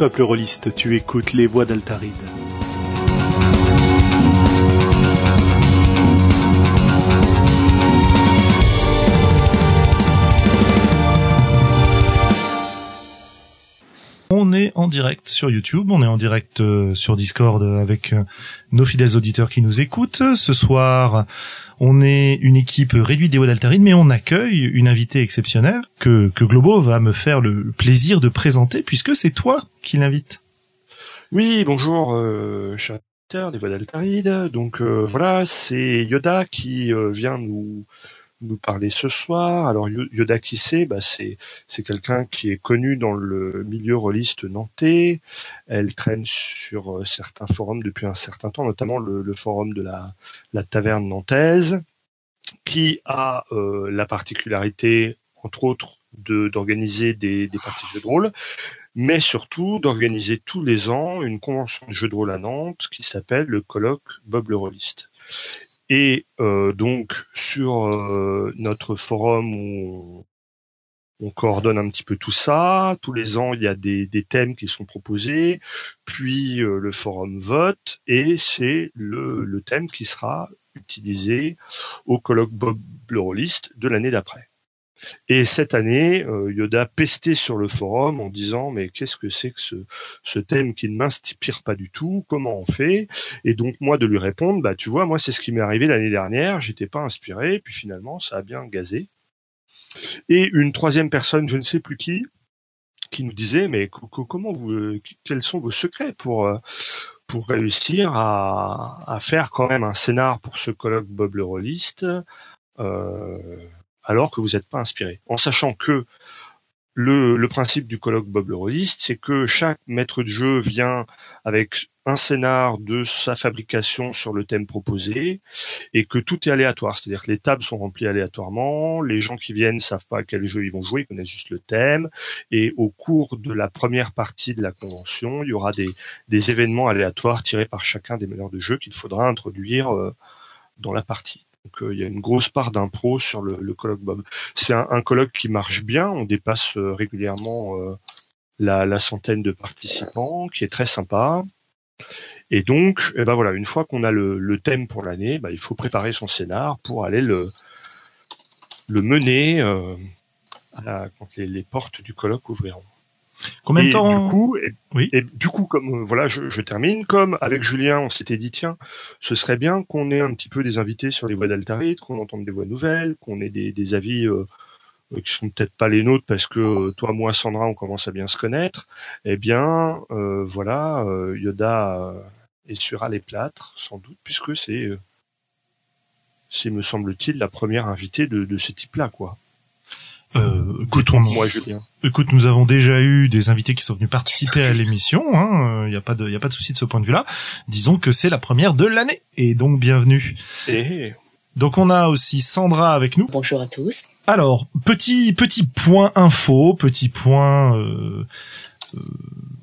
peuple rôliste, tu écoutes les voix d'Altaride. En direct sur YouTube, on est en direct euh, sur Discord avec euh, nos fidèles auditeurs qui nous écoutent. Ce soir, on est une équipe réduite des voix d'Altaride, mais on accueille une invitée exceptionnelle que, Globo va me faire le plaisir de présenter puisque c'est toi qui l'invite. Oui, bonjour, euh, cher des voix d'Altaride. Donc euh, voilà, c'est Yoda qui euh, vient nous nous parler ce soir. Alors Yoda c'est bah, c'est quelqu'un qui est connu dans le milieu rôliste nantais. Elle traîne sur euh, certains forums depuis un certain temps, notamment le, forum de la taverne nantaise, qui a euh, la particularité, entre autres, d'organiser des, des parties de jeux de rôle, mais surtout d'organiser tous les ans une convention de jeux de rôle à Nantes qui s'appelle le colloque Bob le Rolliste. Et euh, donc sur euh, notre forum où on, on coordonne un petit peu tout ça. Tous les ans, il y a des, des thèmes qui sont proposés, puis euh, le forum vote, et c'est le, le thème qui sera utilisé au colloque Bob le Rolliste de l'année d'après. Et cette année, euh, Yoda pestait sur le forum en disant mais qu'est-ce que c'est que ce, thème qui ne m'inspire pas du tout? Comment on fait? Et donc moi de lui répondre bah tu vois moi c'est ce qui m'est arrivé l'année dernière, j'étais pas inspiré, puis finalement ça a bien gazé. Et une troisième personne, je ne sais plus qui, qui nous disait mais co- co- comment vous quels sont vos secrets pour euh, pour réussir à, à faire quand même un scénar pour ce colloque Bob le euh, alors que vous n'êtes pas inspiré. En sachant que le, principe du colloque Bob le Rolliste, c'est que chaque maître de jeu vient avec un scénar de sa fabrication sur le thème proposé et que tout est aléatoire. C'est-à-dire que les tables sont remplies aléatoirement, les gens qui viennent savent pas à quel jeu ils vont jouer, ils connaissent juste le thème et au cours de la première partie de la convention, il y aura des, des événements aléatoires tirés par chacun des meneurs de jeu qu'il faudra introduire euh, dans la partie. Donc euh, il y a une grosse part d'impro sur le, le colloque Bob. C'est un, un colloque qui marche bien, on dépasse euh, régulièrement euh, la, la centaine de participants, qui est très sympa. Et donc, eh ben voilà, une fois qu'on a le, le thème pour l'année, bah, il faut préparer son scénar pour aller le, le mener euh, à quand les, les portes du colloque ouvriront. Combien de temps du coup, et, Oui. et du coup, comme euh, voilà, je, je termine. Comme avec Julien, on s'était dit tiens, ce serait bien qu'on ait un petit peu des invités sur les voix d'Altarite, qu'on entende des voix nouvelles, qu'on ait des, des avis euh, euh, qui sont peut-être pas les nôtres parce que toi, moi, Sandra, on commence à bien se connaître. Eh bien, euh, voilà, euh, Yoda essuiera les plâtres, sans doute, puisque c'est, c'est me semble-t-il, la première invitée de, de ce type-là, quoi. Euh, écoute, on- Moi, Julien. Écoute, nous avons déjà eu des invités qui sont venus participer à l'émission. Il hein, n'y a pas de, y a pas de souci de ce point de vue-là. Disons que c'est la première de l'année, et donc bienvenue. Et Donc on a aussi Sandra avec nous. Bonjour à tous. Alors petit petit point info, petit point euh, euh,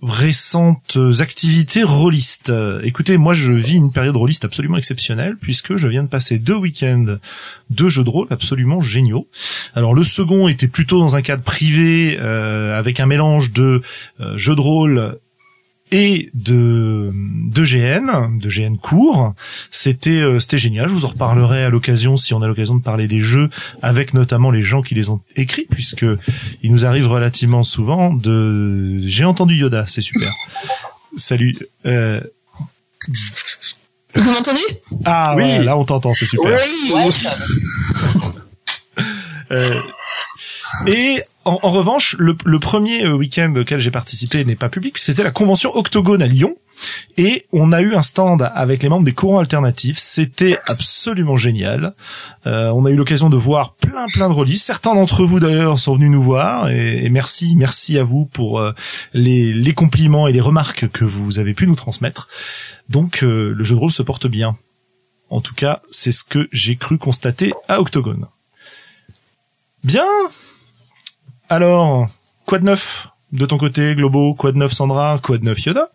récentes activités rôlistes. Écoutez, moi je vis une période rôliste absolument exceptionnelle puisque je viens de passer deux week-ends de jeux de rôle absolument géniaux. Alors le second était plutôt dans un cadre privé euh, avec un mélange de euh, jeux de rôle et de de GN, de GN court. C'était euh, c'était génial. Je vous en reparlerai à l'occasion si on a l'occasion de parler des jeux avec notamment les gens qui les ont écrits puisque il nous arrive relativement souvent de j'ai entendu Yoda, c'est super. Salut. Euh, Vous m'entendez? Ah Oui. ouais, là on t'entend, c'est super. Ouais. Euh, et en, revanche, le, premier euh, week-end auquel j'ai participé n'est pas public, c'était la convention Octogone à Lyon. Et on a eu un stand avec les membres des courants alternatifs. C'était absolument génial. Euh, on a eu l'occasion de voir plein plein de releases. Certains d'entre vous d'ailleurs sont venus nous voir et, merci merci à vous pour euh, les, compliments et les remarques que vous avez pu nous transmettre. Donc le jeu de rôle se porte bien. En tout cas, c'est ce que j'ai cru constater à Octogone. Bien. Alors, quoi de neuf de ton côté, Globo? Quoi de neuf, Sandra? Quoi de neuf, Yoda?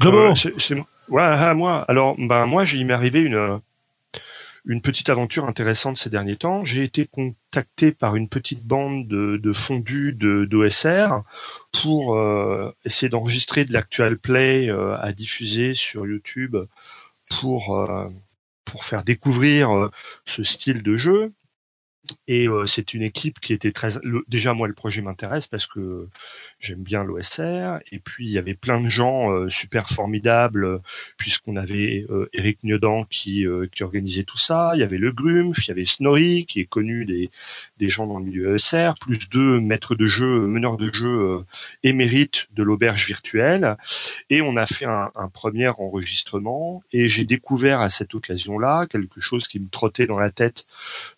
Globo Euh, moi. Ouais, ah, moi. Alors, ben moi, il m'est arrivé une euh, une petite aventure intéressante ces derniers temps. J'ai été contacté par une petite bande de, de fondus de d'OSR pour euh, essayer d'enregistrer de l'actual play à diffuser sur YouTube pour pour faire découvrir ce style de jeu. Et c'est une équipe qui était très. déjà moi le projet m'intéresse parce que j'aime bien l'OSR. Et puis il y avait plein de gens euh, super formidables, puisqu'on avait euh, Eric Niodan qui, euh, qui organisait tout ça. Il y avait Le Grumpf, il y avait Snorri qui est connu des, des gens dans le milieu ESR, plus deux maîtres de jeu, meneurs de jeu émérites de l'auberge virtuelle. Et on a fait un, premier enregistrement. Et j'ai découvert à cette occasion-là quelque chose qui me trottait dans la tête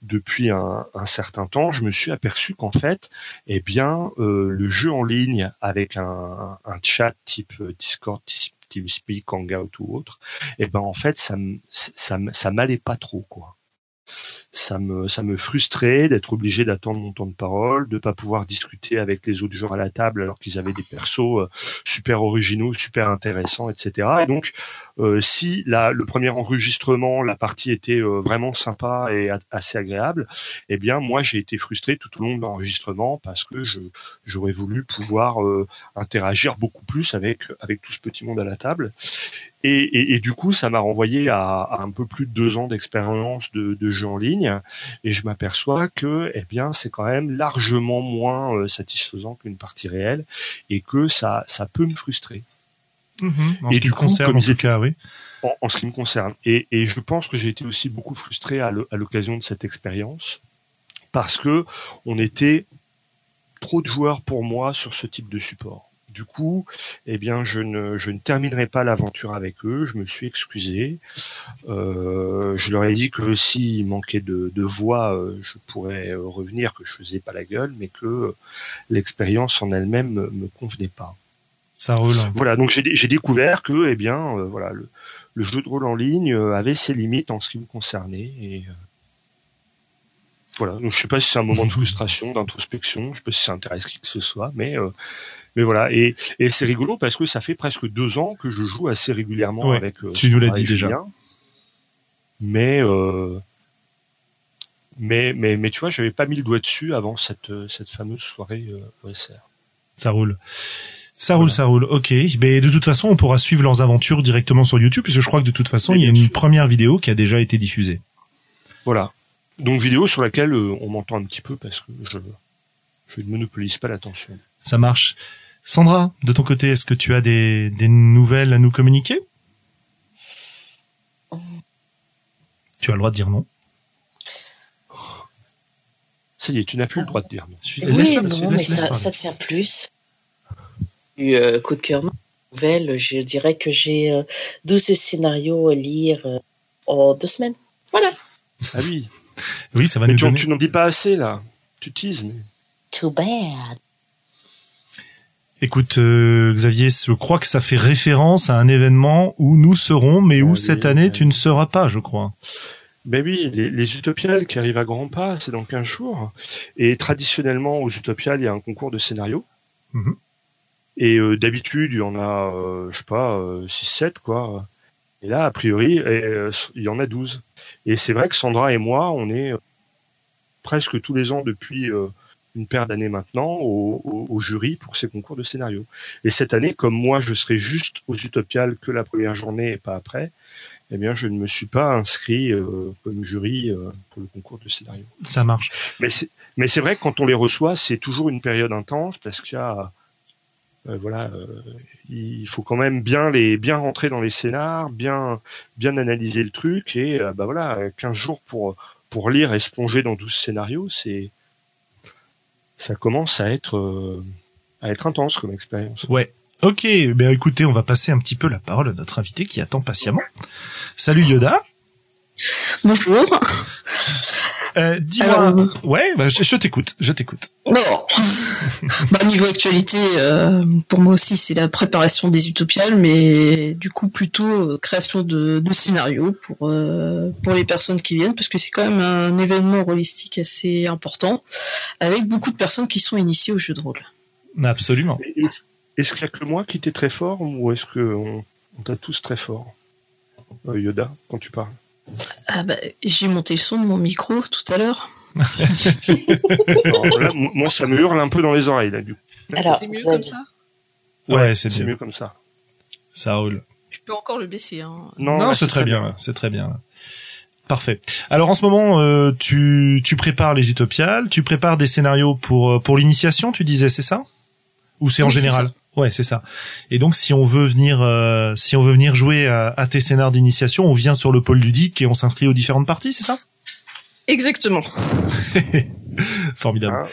depuis un, certain temps. Je me suis aperçu qu'en fait, eh bien, le jeu en ligne avec un, chat type Discord, TeamSpeak, Hangout ou autre, eh ben en fait ça ça, ça m'allait pas trop quoi ça me ça me frustrait d'être obligé d'attendre mon temps de parole, de pas pouvoir discuter avec les autres joueurs à la table alors qu'ils avaient des persos euh, super originaux, super intéressants, etc. Et donc euh, si la, le premier enregistrement, la partie était euh, vraiment sympa et assez agréable, eh bien moi j'ai été frustré tout au long de l'enregistrement parce que je j'aurais voulu pouvoir interagir beaucoup plus avec avec tout ce petit monde à la table. Et, et, et du coup, ça m'a renvoyé à, à, un peu plus de deux ans d'expérience de, de jeu en ligne et je m'aperçois que eh bien c'est quand même largement moins euh, satisfaisant qu'une partie réelle et que ça ça peut me frustrer. En ce qui me concerne, en tout cas, oui. En, ce qui me concerne. Et, et je pense que j'ai été aussi beaucoup frustré à l'occasion de cette expérience parce que on était trop de joueurs pour moi sur ce type de support. Du coup, eh bien, je ne, je ne terminerai pas l'aventure avec eux. Je me suis excusé. Euh, je leur ai dit que s'il manquait de, de voix, euh, je pourrais euh, revenir, que je faisais pas la gueule, mais que l'expérience en elle-même me, me convenait pas. Ça roule. Voilà, donc j'ai découvert que, eh bien, voilà, le, le, jeu de rôle en ligne avait ses limites en ce qui me concernait et voilà. Donc je sais pas si c'est un moment de frustration, d'introspection, je sais pas si ça intéresse qui que ce soit, mais mais voilà, et, et c'est rigolo parce que ça fait presque deux ans que je joue assez régulièrement avec. Euh, tu nous l'as dit déjà. Mais euh, mais mais mais tu vois, j'avais pas mis le doigt dessus avant cette euh, cette fameuse soirée OSR. Ça roule. Ça roule, ça roule. Ok. Mais de toute façon, on pourra suivre leurs aventures directement sur YouTube, puisque je crois que de toute façon, il y a une première vidéo qui a déjà été diffusée. Voilà. Donc vidéo sur laquelle on m'entend un petit peu parce que je je ne monopolise pas l'attention. Ça marche. Sandra, de ton côté, est-ce que tu as des, des nouvelles à nous communiquer? Tu as le droit de dire non. Ça y est, tu n'as plus le droit de dire non. Oui, non, mais ça, ça, tient plus. Du euh, coup de cœur nouvelle, je dirais que j'ai 12 euh, scénarios à lire euh, en deux semaines. Voilà. Ah oui. oui, ça va nous tu, donner... tu n'en dis pas assez, là. Tu teases, mais... Too bad. Écoute, euh, Xavier, je crois que ça fait référence à un événement où nous serons, mais où cette année tu ne seras pas, je crois. Ben oui, les, les Utopiales qui arrivent à grands pas, c'est dans 15 jours. Et traditionnellement, aux Utopiales, il y a un concours de scénario. Mhm. Et euh, d'habitude, il y en a, euh, je sais pas, 6-7, quoi. Et là, a priori, il y en a 12. Et c'est vrai que Sandra et moi, on est presque tous les ans depuis une paire d'années maintenant au, jury pour ces concours de scénario. Et cette année, comme moi, je serai juste aux Utopiales que la première journée et pas après, eh bien, je ne me suis pas inscrit euh, comme jury euh, pour le concours de scénario. Ça marche. Mais c'est, mais c'est vrai que quand on les reçoit, c'est toujours une période intense parce qu'il y a, euh, voilà, il faut quand même bien les, bien rentrer dans les scénars, bien, bien analyser le truc et bah voilà, 15 jours pour pour lire et se plonger dans 12 scénarios, c'est ça commence à être euh, à être intense comme expérience. Ouais. Ok, ben écoutez, on va passer un petit peu la parole à notre invité qui attend patiemment. Salut Yoda. Bonjour. Euh, Dis-moi. Ouais, bah, je, t'écoute, je t'écoute. Bon. bah, niveau actualité, euh, pour moi aussi, c'est la préparation des utopiales, mais du coup plutôt euh, création de, de scénarios pour euh, pour les personnes qui viennent, parce que c'est quand même un événement holistique assez important, avec beaucoup de personnes qui sont initiées au jeu de rôle. Absolument. Est-ce qu'il y a que moi qui t'ai très fort, ou est-ce que on, t'a tous très fort, Yoda, quand tu parles? Ah bah, j'ai monté le son de mon micro tout à l'heure. Alors là, moi, ça me hurle un peu dans les oreilles, là, du coup. Alors, c'est mieux comme ça? Ouais, c'est mieux comme ça. Ça roule. Je peux encore le baisser. Hein. Non, là, c'est très bien, c'est très bien. Parfait. Alors en ce moment, euh, tu, tu prépares les utopiales, tu prépares des scénarios pour euh, pour l'initiation, tu disais, c'est ça? Ou c'est en Oui, général? Ouais, c'est ça. Et donc si on veut venir euh, si on veut venir jouer à, à tes scénars d'initiation, on vient sur le pôle ludique et on s'inscrit aux différentes parties, c'est ça? Exactement. Formidable. Ah.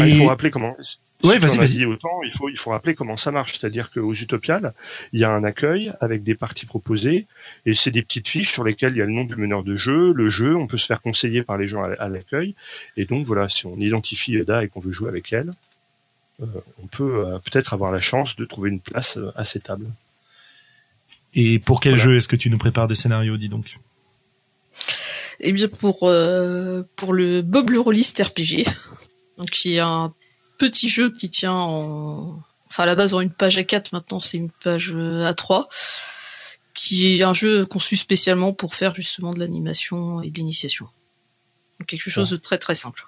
Ah, il faut rappeler comment. si Ouais, vas-y, vas-y. autant, il faut, il faut rappeler comment ça marche. C'est-à-dire qu'aux Utopiales, il y a un accueil avec des parties proposées et c'est des petites fiches sur lesquelles il y a le nom du meneur de jeu, le jeu, on peut se faire conseiller par les gens à, à l'accueil. Et donc voilà, si on identifie Yoda et qu'on veut jouer avec elle, on peut euh, peut-être avoir la chance de trouver une place euh, à ces tables. Et pour quel Voilà. jeu est-ce que tu nous prépares des scénarios, dis donc? Eh bien pour euh, pour le Bob le Rolliste RPG, donc qui est un petit jeu qui tient en enfin à la base en une page A4, maintenant c'est une page euh, A3, qui est un jeu conçu spécialement pour faire justement de l'animation et de l'initiation. Donc quelque chose de très très simple.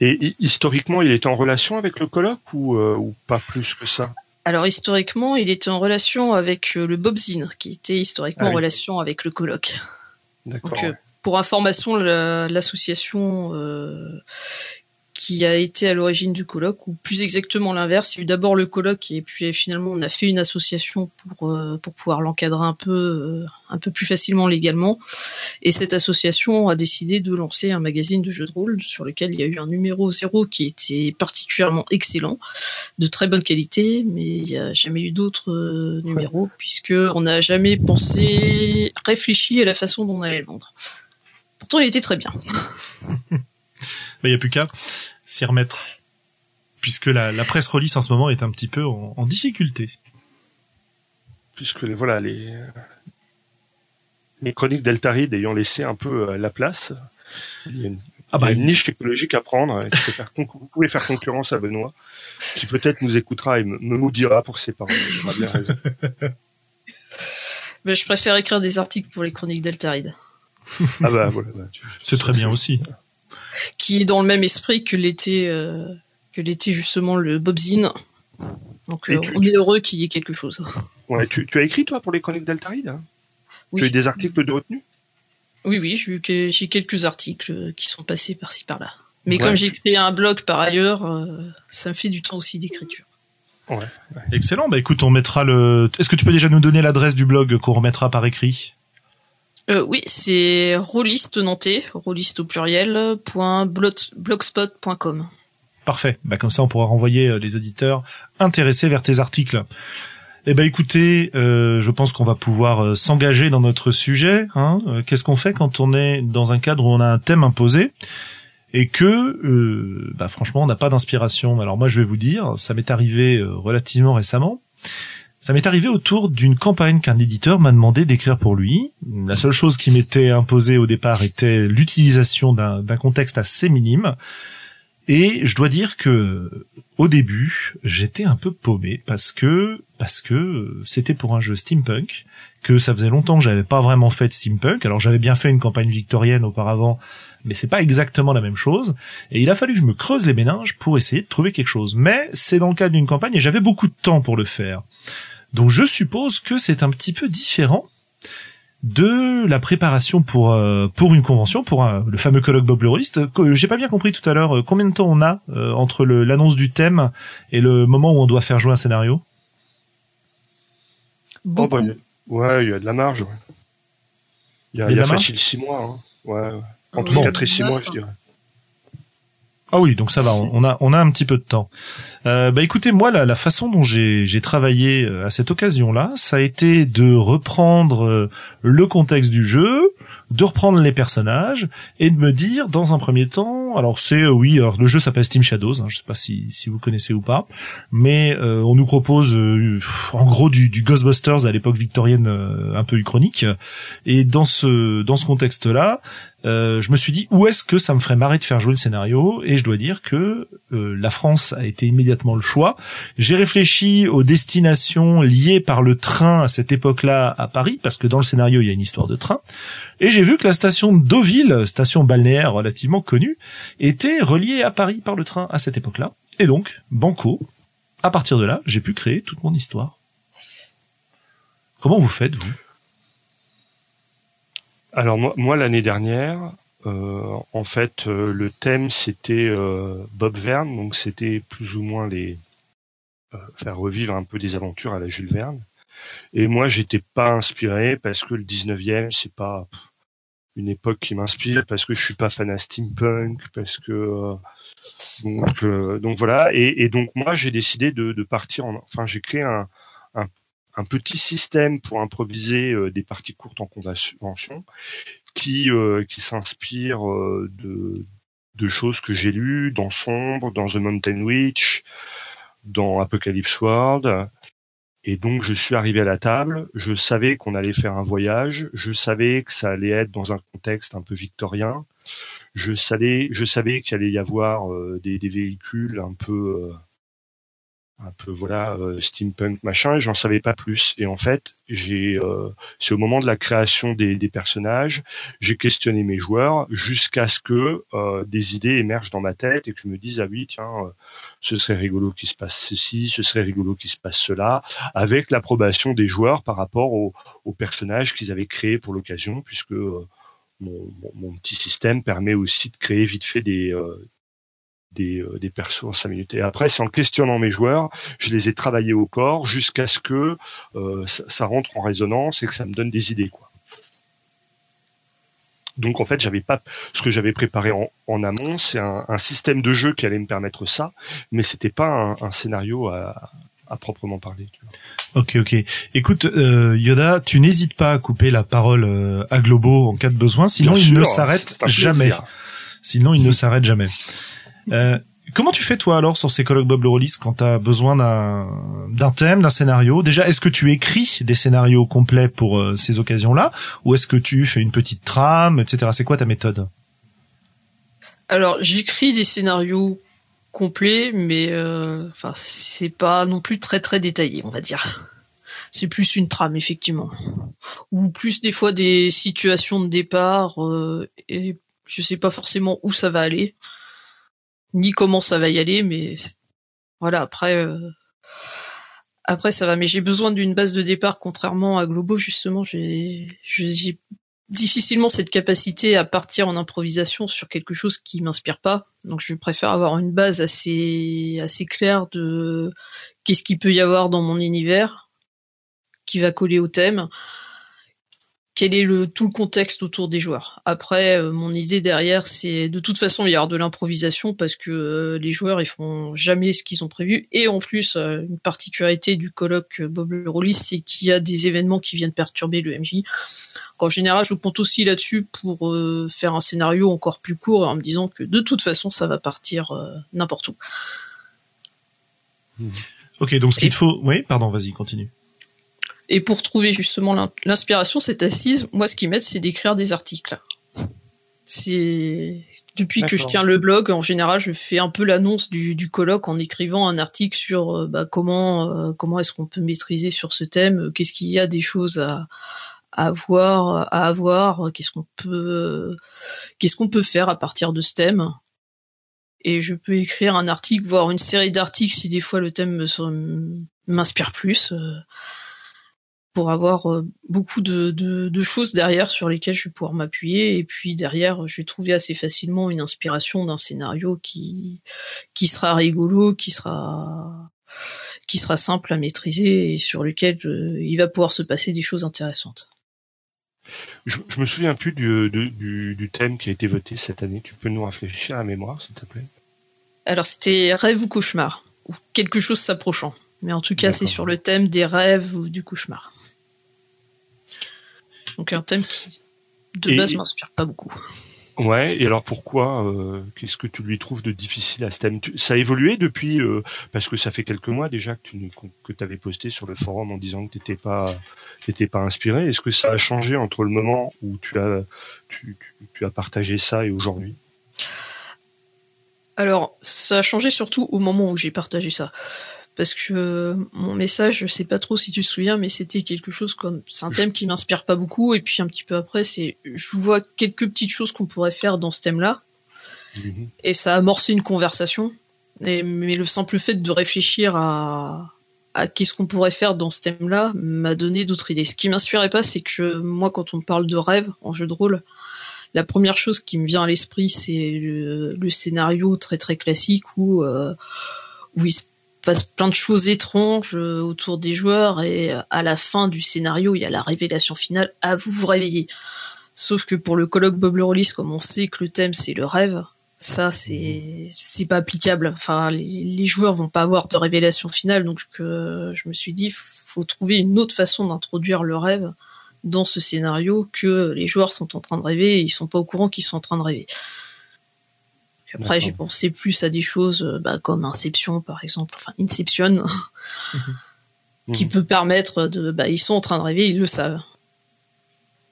Et hi- historiquement, il était en relation avec le colloque ou, euh, ou pas plus que ça? Alors historiquement, il était en relation avec euh, le Bobzine, qui était historiquement Ah en relation avec le colloque. D'accord. Donc, euh, pour information, la- l'association euh, qui a été à l'origine du colloque, ou plus exactement l'inverse, il y a eu d'abord le colloque et puis finalement on a fait une association pour euh, pour pouvoir l'encadrer un peu euh, un peu plus facilement légalement. Et cette association a décidé de lancer un magazine de jeux de rôle sur lequel il y a eu un numéro zéro qui était particulièrement excellent, de très bonne qualité, mais il n'y a jamais eu d'autres euh, numéros puisque on n'a jamais pensé, réfléchi à la façon dont on allait le vendre. Pourtant, il était très bien. Bah, y a plus qu'à s'y remettre. Puisque la, la presse release en ce moment est un petit peu en, en difficulté. puisque les- voilà les les chroniques d'Altaride ayant laissé un peu euh, la place, il y a une, Ah il y a bah, une niche technologique à prendre. faire vous pouvez faire concurrence à Benoît, qui peut-être nous écoutera et me, me maudira pour ses parents. Il aura bien raison. Mais je préfère écrire des articles pour les chroniques d'Altaride, Ah bah voilà. bah, tu- c'est très bien aussi. Qui est dans le même esprit que l'était euh, que l'était justement le Bobzine. Donc euh, tu- on est heureux qu'il y ait quelque chose. Ouais, tu, tu as écrit toi pour les chroniques d'Altaride hein? Oui, Tu as eu des articles de retenue? Oui, oui, j'ai eu que- j'ai quelques articles qui sont passés par-ci par-là. Mais Ouais. comme j'ai créé un blog par ailleurs, euh, ça me fait du temps aussi d'écriture. Excellent. Bah écoute, on mettra le. Est-ce que tu peux déjà nous donner l'adresse du blog qu'on remettra par écrit? Euh, oui, c'est rôliste nantais, rôliste au pluriel, blogspot.com. Parfait. Bah comme ça, on pourra renvoyer euh, les auditeurs intéressés vers tes articles. Eh ben écoutez, euh, je pense qu'on va pouvoir s'engager dans notre sujet. Hein. Qu'est-ce qu'on fait quand on est dans un cadre où on a un thème imposé et que, bah franchement, on n'a pas d'inspiration? Alors moi, je vais vous dire, ça m'est arrivé relativement récemment. Ça m'est arrivé autour d'une campagne qu'un éditeur m'a demandé d'écrire pour lui. La seule chose qui m'était imposée au départ était l'utilisation d'un contexte assez minime. Et je dois dire que au début, j'étais un peu paumé parce que parce que c'était pour un jeu steampunk que ça faisait longtemps que j'avais pas vraiment fait de steampunk. Alors j'avais bien fait une campagne victorienne auparavant, mais c'est pas exactement la même chose. Et il a fallu que je me creuse les méninges pour essayer de trouver quelque chose. Mais c'est dans le cadre d'une campagne et j'avais beaucoup de temps pour le faire. Donc je suppose que c'est un petit peu différent de la préparation pour euh, pour une convention, pour un- le fameux colloque Bob le Rolliste. Que J'ai pas bien compris tout à l'heure euh, combien de temps on a euh, entre l'annonce du thème et le moment où on doit faire jouer un scénario? Oh, bah, il y a- Ouais, il y a de la marge. ouais. Il y a, Il y a il y a de la marge? facile six mois. Hein. Ouais, ouais. Entre Oui, 4 et 6 neuf, mois, je dirais. Ah oui, donc ça va, on a on a un petit peu de temps. Euh, bah écoutez, moi la, la façon dont j'ai j'ai travaillé euh, à cette occasion-là, ça a été de reprendre euh, le contexte du jeu, de reprendre les personnages et de me dire dans un premier temps, alors c'est euh, oui, alors le jeu s'appelle Steam Shadows, hein, je sais pas si si vous connaissez ou pas, mais euh, on nous propose euh, en gros du, du Ghostbusters à l'époque victorienne euh, un peu uchronique et dans ce dans ce contexte-là, euh, je me suis dit où est-ce que ça me ferait marrer de faire jouer le scénario? Et je dois dire que euh, la France a été immédiatement le choix. J'ai réfléchi aux destinations liées par le train à cette époque-là à Paris parce que dans le scénario il y a une histoire de train et j'ai vu que la station de Deauville, station balnéaire relativement connue, était reliée à Paris par le train à cette époque-là et donc banco. À partir de là, j'ai pu créer toute mon histoire. Comment vous faites vous alors moi, moi l'année dernière, euh, en fait, euh, le thème c'était euh, Bob Verne, donc c'était plus ou moins les faire revivre un peu des aventures à la Jules Verne. Et moi, j'étais pas inspiré parce que le 19e, c'est pas une époque qui m'inspire, parce que je suis pas fan à steampunk, parce que donc, donc voilà. Et, et donc moi, j'ai décidé de, partir en, enfin, j'ai créé un un petit système pour improviser euh, des parties courtes en convention qui, euh, qui s'inspire euh, de, de choses que j'ai lues dans Sombre, dans The Mountain Witch, dans Apocalypse World. Et donc je suis arrivé à la table, je savais qu'on allait faire un voyage, je savais que ça allait être dans un contexte un peu victorien, je savais, je savais qu'il allait y avoir des, des, véhicules un peu un peu voilà euh, steampunk machin et j'en savais pas plus. Et en fait euh, c'est au moment de la création des, personnages j'ai questionné mes joueurs jusqu'à ce que euh, des idées émergent dans ma tête et que je me dise ah oui tiens ce serait rigolo qu'il se passe ceci ce serait rigolo qu'il se passe cela avec l'approbation des joueurs par rapport aux, personnages qu'ils avaient créés pour l'occasion puisque mon, petit système permet aussi de créer vite fait des, des persos en 5 minutes. Et après, c'est en questionnant mes joueurs, je les ai travaillés au corps jusqu'à ce que euh, ça, ça, rentre en résonance et que ça me donne des idées. Quoi. Donc en fait, j'avais pas ce que j'avais préparé en, en amont, c'est un, un, système de jeu qui allait me permettre ça, mais c'était pas un, un scénario à, à, proprement parler. Tu vois. Ok, ok. Écoute, euh, Yoda, tu n'hésites pas à couper la parole euh, à Globo en cas de besoin, sinon Bien il sûr, ne s'arrête jamais. Sinon, il ne s'arrête jamais. Euh, comment tu fais toi alors sur ces colloques Bob le quand tu as besoin d'un thème, d'un scénario? Déjà, est-ce que tu écris des scénarios complets pour euh, ces occasions-là? Ou est-ce que tu fais une petite trame, etc. C'est quoi ta méthode? Alors, j'écris des scénarios complets, mais euh, enfin c'est pas non plus très très détaillé, on va dire. C'est plus une trame effectivement, ou plus des fois des situations de départ euh, et je sais pas forcément où ça va aller ni comment ça va y aller, mais voilà, après, euh, après ça va. Mais j'ai besoin d'une base de départ, contrairement à Globo, justement, j'ai, difficilement cette capacité à partir en improvisation sur quelque chose qui m'inspire pas. Donc je préfère avoir une base assez, assez claire de qu'est-ce qu'il peut y avoir dans mon univers qui va coller au thème quel est le tout le contexte autour des joueurs. Après, euh, mon idée derrière, c'est de toute façon il y avoir de l'improvisation parce que euh, les joueurs ils font jamais ce qu'ils ont prévu. Et en plus, euh, une particularité du colloque Bob le Rollis, c'est qu'il y a des événements qui viennent perturber le MJ. En général, je compte aussi là-dessus pour faire un scénario encore plus court en me disant que de toute façon ça va partir n'importe où. Ok, donc ce qu'il faut, oui, pardon, vas-y, continue. Et pour trouver justement l'inspiration, cette assise, moi, ce qui m'aide, c'est d'écrire des articles. C'est depuis que je tiens le blog, en général, je fais un peu l'annonce du, du, colloque en écrivant un article sur euh, bah, comment euh, comment est-ce qu'on peut maîtriser sur ce thème, qu'est-ce qu'il y a des choses à, à voir, à avoir, qu'est-ce qu'on peut qu'est-ce qu'on peut faire à partir de ce thème. Et je peux écrire un article, voire une série d'articles si des fois le thème m'inspire plus. Euh, pour avoir euh, beaucoup de, de, de, choses derrière sur lesquelles je vais pouvoir m'appuyer et puis derrière je vais trouver assez facilement une inspiration d'un scénario qui qui sera rigolo qui sera qui sera simple à maîtriser et sur lequel euh, il va pouvoir se passer des choses intéressantes. Je, je me souviens plus du, du, du, thème qui a été voté cette année. Tu peux nous rafraîchir à la mémoire, s'il te plaît? Alors, c'était rêve ou cauchemar, ou quelque chose s'approchant. Mais en tout cas, c'est sur le thème des rêves ou du cauchemar. Donc un thème qui, de base, m'inspire pas beaucoup. Ouais, et alors pourquoi euh, Qu'est-ce que tu lui trouves de difficile à ce thème? Ça a évolué depuis euh, parce que ça fait quelques mois déjà que tu que avais posté sur le forum en disant que pas t'étais pas inspiré. Est-ce que ça a changé entre le moment où tu as tu, tu as partagé ça et aujourd'hui? Alors, ça a changé surtout au moment où j'ai partagé ça parce que mon message, je sais pas trop si tu te souviens, mais c'était quelque chose comme c'est un thème qui m'inspire pas beaucoup et puis un petit peu après c'est je vois quelques petites choses qu'on pourrait faire dans ce thème-là mhm. et ça a amorcé une conversation. mais le simple fait de réfléchir à à qu'est-ce qu'on pourrait faire dans ce thème-là m'a donné d'autres idées. Ce qui m'inspirait pas, c'est que moi, quand on parle de rêve en jeu de rôle, la première chose qui me vient à l'esprit, c'est le, scénario très très classique où euh, où il se passe plein de choses étranges euh, autour des joueurs et euh, à la fin du scénario, il y a la révélation finale. À vous vous réveiller. Sauf que pour le colloque Bob le comme on sait que le thème c'est le rêve, ça c'est c'est pas applicable. Enfin, les, joueurs vont pas avoir de révélation finale, donc euh, je me suis dit faut trouver une autre façon d'introduire le rêve dans ce scénario que les joueurs sont en train de rêver et ils sont pas au courant qu'ils sont en train de rêver. Après, j'ai pensé plus à des choses euh, bah, comme Inception, par exemple, enfin Inception, mhm. qui peut permettre de, bah, ils sont en train de rêver, ils le savent.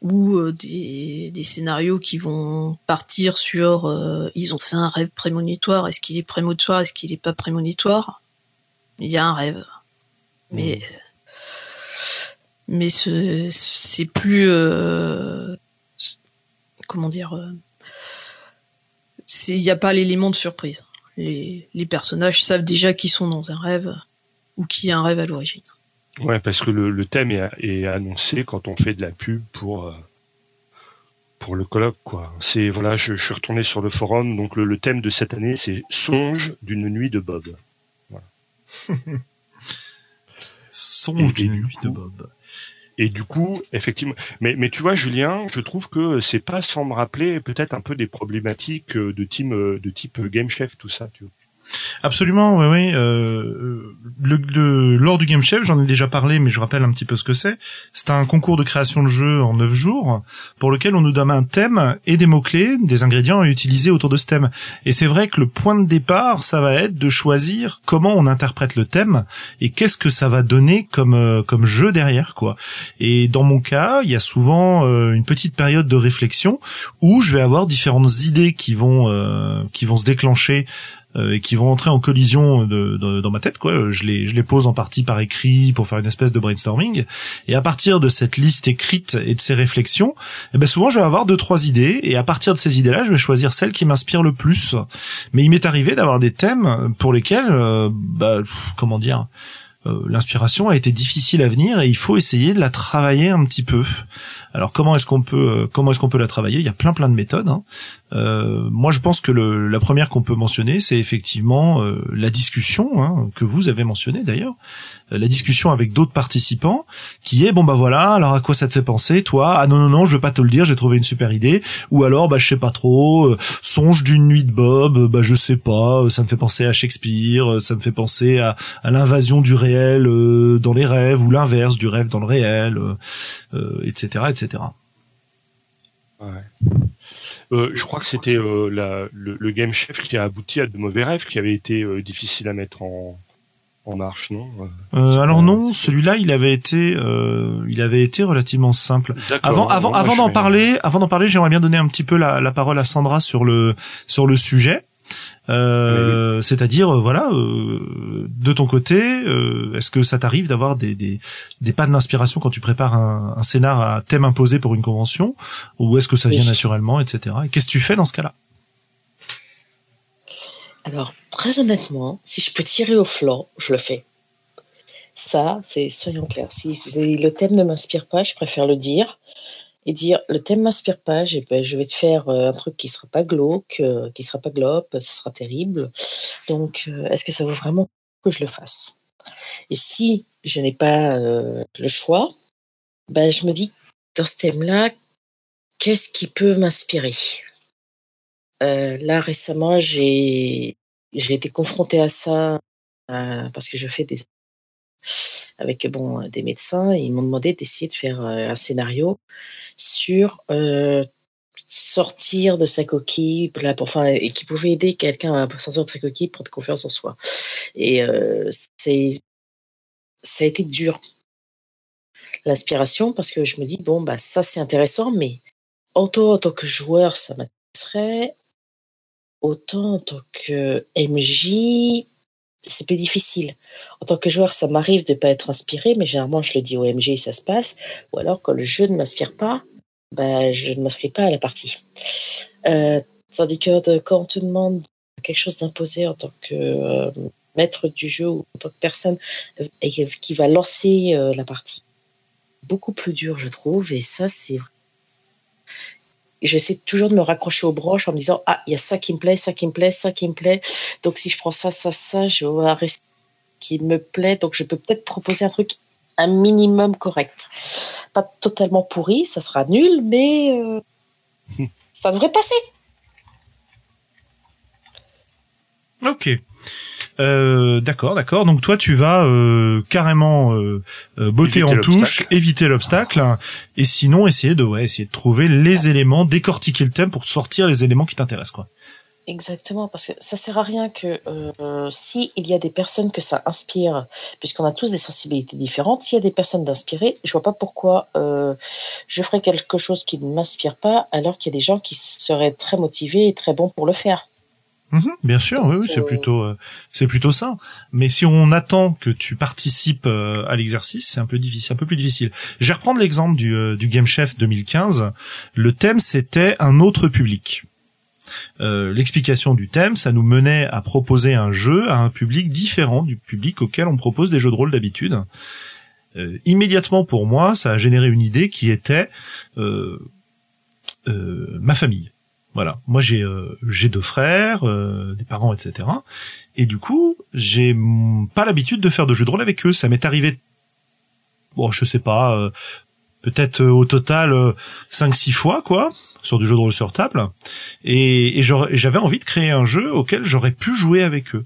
Ou euh, des, des, scénarios qui vont partir sur, euh, ils ont fait un rêve prémonitoire, est-ce qu'il est prémonitoire, est-ce qu'il n'est pas prémonitoire? Il y a un rêve, mais mhm. mais c'est plus, comment dire il n'y a pas l'élément de surprise. Les, personnages savent déjà qu'ils sont dans un rêve ou qui a un rêve à l'origine. Ouais, parce que le, thème est, annoncé quand on fait de la pub pour euh, pour le colloque, quoi. C'est voilà, je, suis retourné sur le forum, donc le, thème de cette année, c'est Songe d'une nuit de Bob. Songe d'une nuit de Bob. Et du coup, effectivement, mais, mais tu vois, Julien, je trouve que c'est pas sans me rappeler peut-être un peu des problématiques de team, de type Game Chef, tout ça, tu vois. Absolument, oui, oui. Euh, le, lors du Game Chef, j'en ai déjà parlé, mais je rappelle un petit peu ce que c'est. C'est un concours de création de jeu en neuf jours, pour lequel on nous donne un thème et des mots-clés, des ingrédients à utiliser autour de ce thème. Et c'est vrai que le point de départ, ça va être de choisir comment on interprète le thème et qu'est-ce que ça va donner comme euh, comme jeu derrière, quoi. Et dans mon cas, il y a souvent euh, une petite période de réflexion où je vais avoir différentes idées qui vont euh, qui vont se déclencher euh, et qui vont entrer en collision de, dans ma tête quoi. Je les je les pose en partie par écrit pour faire une espèce de brainstorming. Et à partir de cette liste écrite et de ces réflexions eh ben souvent je vais avoir deux trois idées. Et à partir de ces idées là je vais choisir celle qui m'inspire le plus. Mais il m'est arrivé d'avoir des thèmes pour lesquels euh, bah, comment dire euh, l'inspiration a été difficile à venir et il faut essayer de la travailler un petit peu. Alors comment est-ce qu'on peut comment est-ce qu'on peut la travailler? Il y a plein plein de méthodes. Hein. Euh, moi, je pense que la première qu'on peut mentionner, c'est effectivement euh, la discussion hein, que vous avez mentionné d'ailleurs, euh, la discussion avec d'autres participants, qui est bon bah voilà, alors à quoi ça te fait penser, toi? Ah non non non, je vais pas te le dire, j'ai trouvé une super idée. Ou alors bah je sais pas trop, songe d'une nuit de Bob, bah je sais pas, ça me fait penser à Shakespeare, ça me fait penser à, à l'invasion du réel dans les rêves ou l'inverse du rêve dans le réel, etc etc. Ouais. Euh, je crois que c'était euh, le, game chef qui a abouti à de mauvais rêves qui avait été euh, difficile à mettre en, en marche, non? Alors non, celui-là, il avait été, il avait été relativement simple. Avant, avant, avant d'en parler, avant d'en parler, j'aimerais bien donner un petit peu la, la, parole à Sandra sur le sur le sujet. Euh, c'est-à-dire, euh, voilà, euh, de ton côté, est-ce que ça t'arrive d'avoir des, des, des pannes d'inspiration quand tu prépares un, un scénar à thème imposé pour une convention, ou est-ce que ça vient naturellement, etc. Et qu'est-ce que tu fais dans ce cas-là? Alors, très honnêtement, si je peux tirer au flanc, je le fais. Ça, c'est soyons clairs. Si le thème ne m'inspire pas, je préfère le dire et dire le thème m'inspire pas, je vais te faire euh, un truc qui sera pas glauque, euh, qui sera pas glope, ça sera terrible. Donc, euh, est-ce que ça vaut vraiment que je le fasse? Et si je n'ai pas le choix, ben, je me dis dans ce thème-là, qu'est-ce qui peut m'inspirer? Là récemment, j'ai j'ai été confrontée à ça parce que je fais des avec bon des médecins. ils m'ont demandé d'essayer de faire un scénario sur sortir de sa coquille, pour- enfin, et qui pouvait aider quelqu'un à sortir de sa coquille, prendre confiance en soi. Et euh, c'est, ça a été dur l'inspiration parce que je me dis bon bah ça c'est intéressant, mais autant en tant que joueur ça m'intéresserait, autant en tant que MJ c'est plus difficile. En tant que joueur, ça m'arrive de pas être inspiré, mais généralement je le dis au MJ, ça se passe. Ou alors quand le jeu ne m'inspire pas, bah, je ne m'inscris pas à la partie. Euh, tandis que quand on te demande quelque chose d'imposé en tant que euh, maître du jeu ou en tant que personne euh, qui va lancer la partie, beaucoup plus dur, je trouve. Et ça, c'est J'essaie toujours de me raccrocher aux broches en me disant Ah, il y a ça qui me plaît, ça qui me plaît, ça qui me plaît. Donc, si je prends ça, ça, ça, je vais voir ce qui me plaît. Donc, je peux peut-être proposer un truc un minimum correct. Pas totalement pourri, ça sera nul, mais euh, ça devrait passer. Ok. Euh, d'accord, d'accord. Donc toi, tu vas euh, carrément euh, botter Éviter en touche, éviter l'obstacle, et sinon essayer de ouais, essayer de trouver les éléments, décortiquer le thème pour sortir les éléments qui t'intéressent, quoi. Exactement, parce que ça sert à rien que euh, si il y a des personnes que ça inspire, puisqu'on a tous des sensibilités différentes, s'il y a des personnes d'inspirer, je vois pas pourquoi euh, je ferais quelque chose qui ne m'inspire pas, alors qu'il y a des gens qui seraient très motivés et très bons pour le faire. Mhm, bien sûr, oui, oui, c'est euh, plutôt, euh, c'est plutôt ça. Mais si on attend que tu participes euh, à l'exercice, c'est un peu difficile, un peu plus difficile. Je vais reprendre l'exemple du, du Game Chef 2015. Le thème, c'était un autre public. Euh, L'explication du thème, ça nous menait à proposer un jeu à un public différent du public auquel on propose des jeux de rôle d'habitude. Euh, immédiatement pour moi, ça a généré une idée qui était euh, euh, ma famille. Voilà. Moi, j'ai euh, j'ai deux frères, euh, des parents, etc. Et du coup, j'ai pas l'habitude de faire de jeux de rôle avec eux. Ça m'est arrivé, bon, je sais pas, euh, peut-être euh, au total euh, cinq, six fois, quoi, sur du jeu de rôle sur table. Et, et j'avais envie de créer un jeu auquel j'aurais pu jouer avec eux.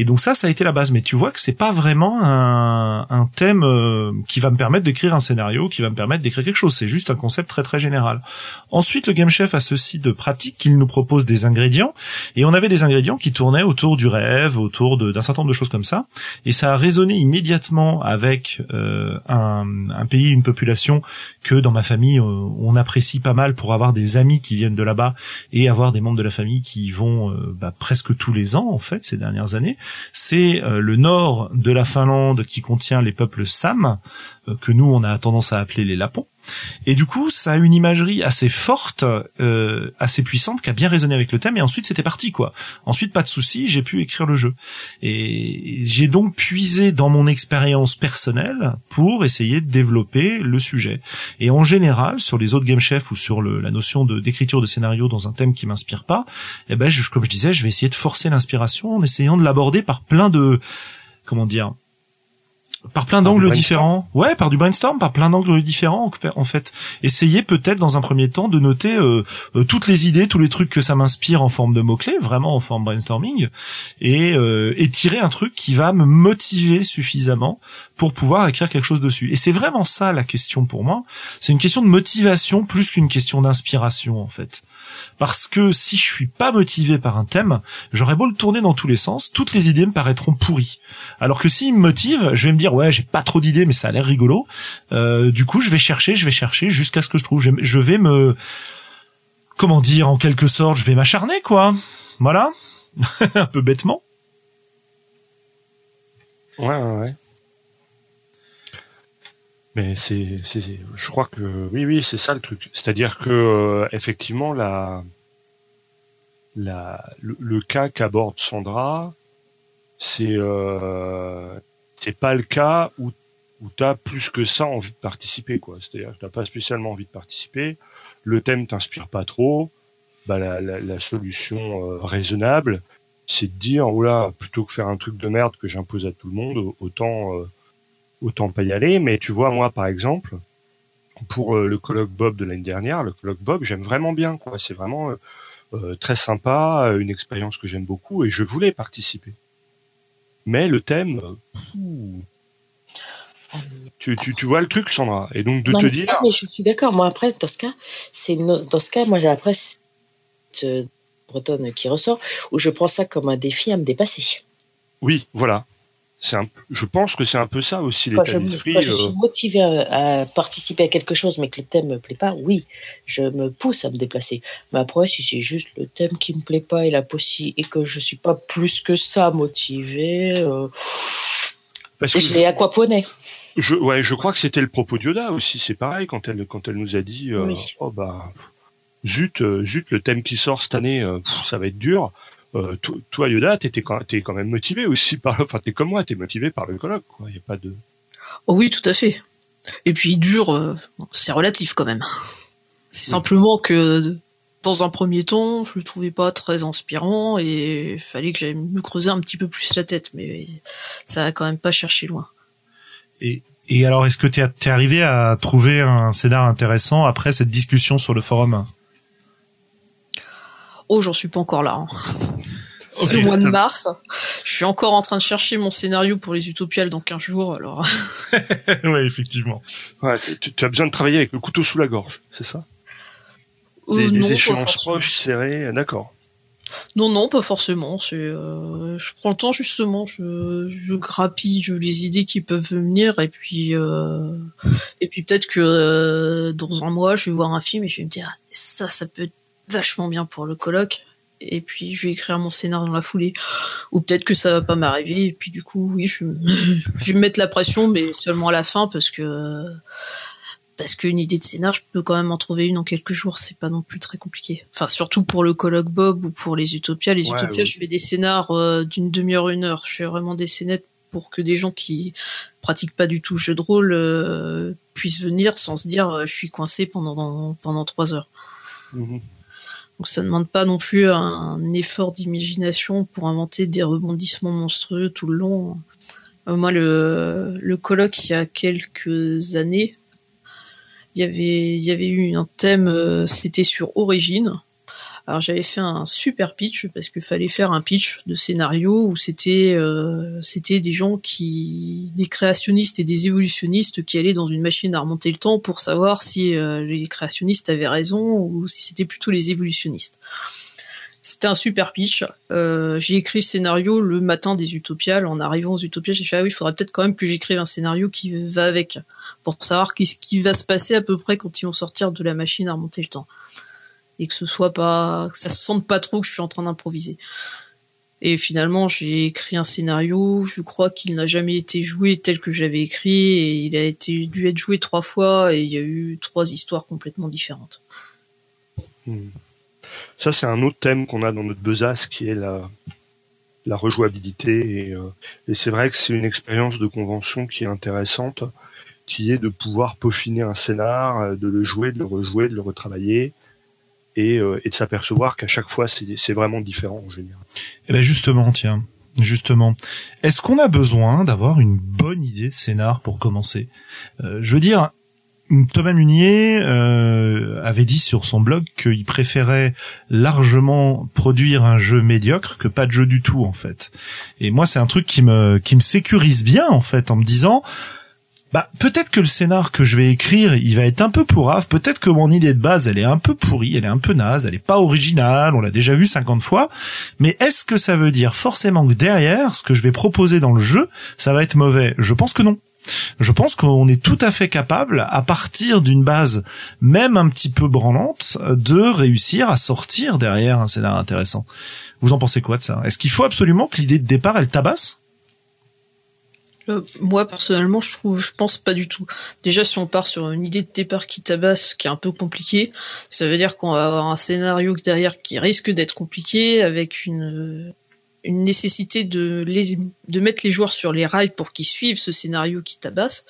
Et donc ça, ça a été la base. Mais tu vois que c'est pas vraiment un, un thème euh, qui va me permettre d'écrire un scénario, qui va me permettre d'écrire quelque chose. C'est juste un concept très très général. Ensuite, le Game Chef a ceci de pratique qu'il nous propose des ingrédients. Et on avait des ingrédients qui tournaient autour du rêve, autour d'un certain nombre de choses comme ça. Et ça a résonné immédiatement avec euh, un, un pays, une population que dans ma famille, euh, on apprécie pas mal pour avoir des amis qui viennent de là-bas et avoir des membres de la famille qui y vont euh, bah, presque tous les ans, en fait, ces dernières années. C'est euh, le nord de la Finlande qui contient les peuples Sam, que nous, on a tendance à appeler les Lapons. Et du coup, ça a une imagerie assez forte, euh, assez puissante, qui a bien résonné avec le thème. Et ensuite, c'était parti, quoi. Ensuite, pas de souci, j'ai pu écrire le jeu. Et j'ai donc puisé dans mon expérience personnelle pour essayer de développer le sujet. Et en général, sur les autres game chefs ou sur le, la notion de d'écriture de scénario dans un thème qui m'inspire pas, eh ben, je- comme je disais, je vais essayer de forcer l'inspiration en essayant de l'aborder par plein de, comment dire, par plein d'angles différents. Ouais, par du brainstorm, par plein d'angles différents. en fait- essayez peut-être dans un premier temps de noter euh, euh, toutes les idées, tous les trucs que ça m'inspire en forme de mots clés, vraiment en forme brainstorming, et, euh, et tirer un truc qui va me motiver suffisamment pour pouvoir écrire quelque chose dessus. Et c'est vraiment ça la question pour moi. C'est une question de motivation plus qu'une question d'inspiration en fait. Parce que si je suis pas motivé par un thème, j'aurais beau le tourner dans tous les sens, toutes les idées me paraîtront pourries. Alors que s'il me motive, je vais me dire ouais j'ai pas trop d'idées mais ça a l'air rigolo. Euh, du coup je vais chercher, je vais chercher jusqu'à ce que je trouve. Je vais me comment dire en quelque sorte, je vais m'acharner quoi. Voilà, un peu bêtement. Ouais, ouais, ouais. Mais c'est, c'est, je crois que oui, oui, c'est ça le truc. C'est-à-dire que euh, effectivement, la, la, le, le cas qu'aborde Sandra, c'est, euh, c'est pas le cas où où t'as plus que ça envie de participer, quoi. C'est-à-dire que t'as pas spécialement envie de participer. Le thème t'inspire pas trop. Bah la, la, la solution euh, raisonnable, c'est de dire oh là plutôt que faire un truc de merde que j'impose à tout le monde autant euh, autant pas y aller mais tu vois moi par exemple pour euh, le colloque Bob de l'année dernière le colloque Bob j'aime vraiment bien quoi c'est vraiment euh, euh, très sympa une expérience que j'aime beaucoup et je voulais participer mais le thème Tu, tu, tu vois le truc, Sandra. Et donc de Non, te mais- dire, mais je suis d'accord. Moi, après, dans ce cas, c'est dans ce cas, moi, j'ai après cette bretonne qui ressort où je prends ça comme un défi à me dépasser. oui, voilà. Un, je pense que c'est un peu ça aussi l'état d'esprit. quand je euh, suis motivée à, à participer à quelque chose, mais que le thème me plaît pas, oui, je me pousse à me déplacer. Mais après, si c'est juste le thème qui me plaît pas et la possi et que je suis pas plus que ça motivée, euh, parce je l'ai aquaponé. je, ouais, je crois que c'était le propos de Yoda aussi. C'est pareil quand elle, quand elle nous a dit, euh, Oui. oh bah, zut, euh, zut, le thème qui sort cette année, euh, pff, ça va être dur. Euh, to- toi, Yoda, t'étais quand, t'es quand même motivé aussi par, enfin, t'es comme moi, t'es motivé par le colloque, quoi. Y a pas de. Oh oui, tout à fait. Et puis dur, euh, c'est relatif quand même. C'est Oui. simplement que dans un premier temps, je le trouvais pas très inspirant et fallait que j'aille me creuser un petit peu plus la tête, mais ça a quand même pas cherché loin. Et, et alors, est-ce que t'es es arrivé à trouver un scénar intéressant après cette discussion sur le forum? Oh, j'en suis pas encore là. hein. C'est le mois de mars. Je suis encore en train de chercher mon scénario pour les Utopiales dans 15 jours, alors. Oui, effectivement. Ouais, tu, tu as besoin de travailler avec le couteau sous la gorge, c'est ça? Euh, Des, des non, pas échéances forcément. proches, serrées, euh, d'accord. Non, non, pas forcément. C'est, euh, je prends le temps justement, je, je grappille les idées qui peuvent venir et puis euh, et puis peut-être que euh, dans un mois, je vais voir un film et je vais me dire ah, ça, ça peut être vachement bien pour le colloque. Et puis je vais écrire mon scénario dans la foulée. Ou peut-être que ça va pas m'arriver. Et puis du coup, oui, je, je vais me mettre la pression, mais seulement à la fin parce que parce qu'une idée de scénar, je peux quand même en trouver une en quelques jours, c'est pas non plus très compliqué. Enfin, surtout pour le colloque Bob ou pour les Utopias. Les Ouais, Utopias, je fais des scénars euh, d'une demi-heure, une heure. Je fais vraiment des scénettes pour que des gens qui pratiquent pas du tout jeu de rôle euh, puissent venir sans se dire euh, je suis coincé pendant pendant trois heures. Mhm. Donc ça ne demande pas non plus un effort d'imagination pour inventer des rebondissements monstrueux tout le long. Euh, moi, le, colloque, il y a quelques années, il y avait, il y avait eu un thème, euh, c'était sur Origine. Alors j'avais fait un super pitch parce qu'il fallait faire un pitch de scénario où c'était euh, c'était des gens qui des créationnistes et des évolutionnistes qui allaient dans une machine à remonter le temps pour savoir si euh, les créationnistes avaient raison ou si c'était plutôt les évolutionnistes. C'était un super pitch. Euh, j'ai écrit le scénario le matin des Utopiales. En arrivant aux Utopiales, j'ai fait ah oui, il faudrait peut-être quand même que j'écrive un scénario qui va avec pour savoir qu'est-ce qui va se passer à peu près quand ils vont sortir de la machine à remonter le temps et que ce soit pas que ça se sente pas trop que je suis en train d'improviser. Et finalement, j'ai écrit un scénario. Je crois qu'il n'a jamais été joué tel que j'avais écrit et il a été dû être joué trois fois et il y a eu trois histoires complètement différentes. Mhm. Ça, c'est un autre thème qu'on a dans notre besace qui est la, la rejouabilité. Et, euh, et c'est vrai que c'est une expérience de convention qui est intéressante, qui est de pouvoir peaufiner un scénar, euh, de le jouer, de le rejouer, de le retravailler, et, euh, et de s'apercevoir qu'à chaque fois, c'est vraiment différent en général. Eh ben justement, tiens, justement, est-ce qu'on a besoin d'avoir une bonne idée de scénar pour commencer? Euh, Je veux dire, Thomas Munier euh, avait dit sur son blog qu'il préférait largement produire un jeu médiocre que pas de jeu du tout en fait. Et moi, c'est un truc qui me qui me sécurise bien en fait en me disant. Bah, peut-être que le scénar que je vais écrire, il va être un peu pourrave. Peut-être que mon idée de base, elle est un peu pourrie, elle est un peu naze, elle est pas originale, on l'a déjà vu 50 fois. Mais est-ce que ça veut dire forcément que derrière, ce que je vais proposer dans le jeu, ça va être mauvais? Je pense que non. Je pense qu'on est tout à fait capable, à partir d'une base même un petit peu branlante, de réussir à sortir derrière un scénario intéressant. Vous en pensez quoi de ça? Est-ce qu'il faut absolument que l'idée de départ, elle tabasse? Euh, moi personnellement, je trouve, je pense pas du tout. Déjà, si on part sur une idée de départ qui tabasse, qui est un peu compliquée, ça veut dire qu'on va avoir un scénario derrière qui risque d'être compliqué, avec une nécessité de de mettre les joueurs sur les rails pour qu'ils suivent ce scénario qui tabasse.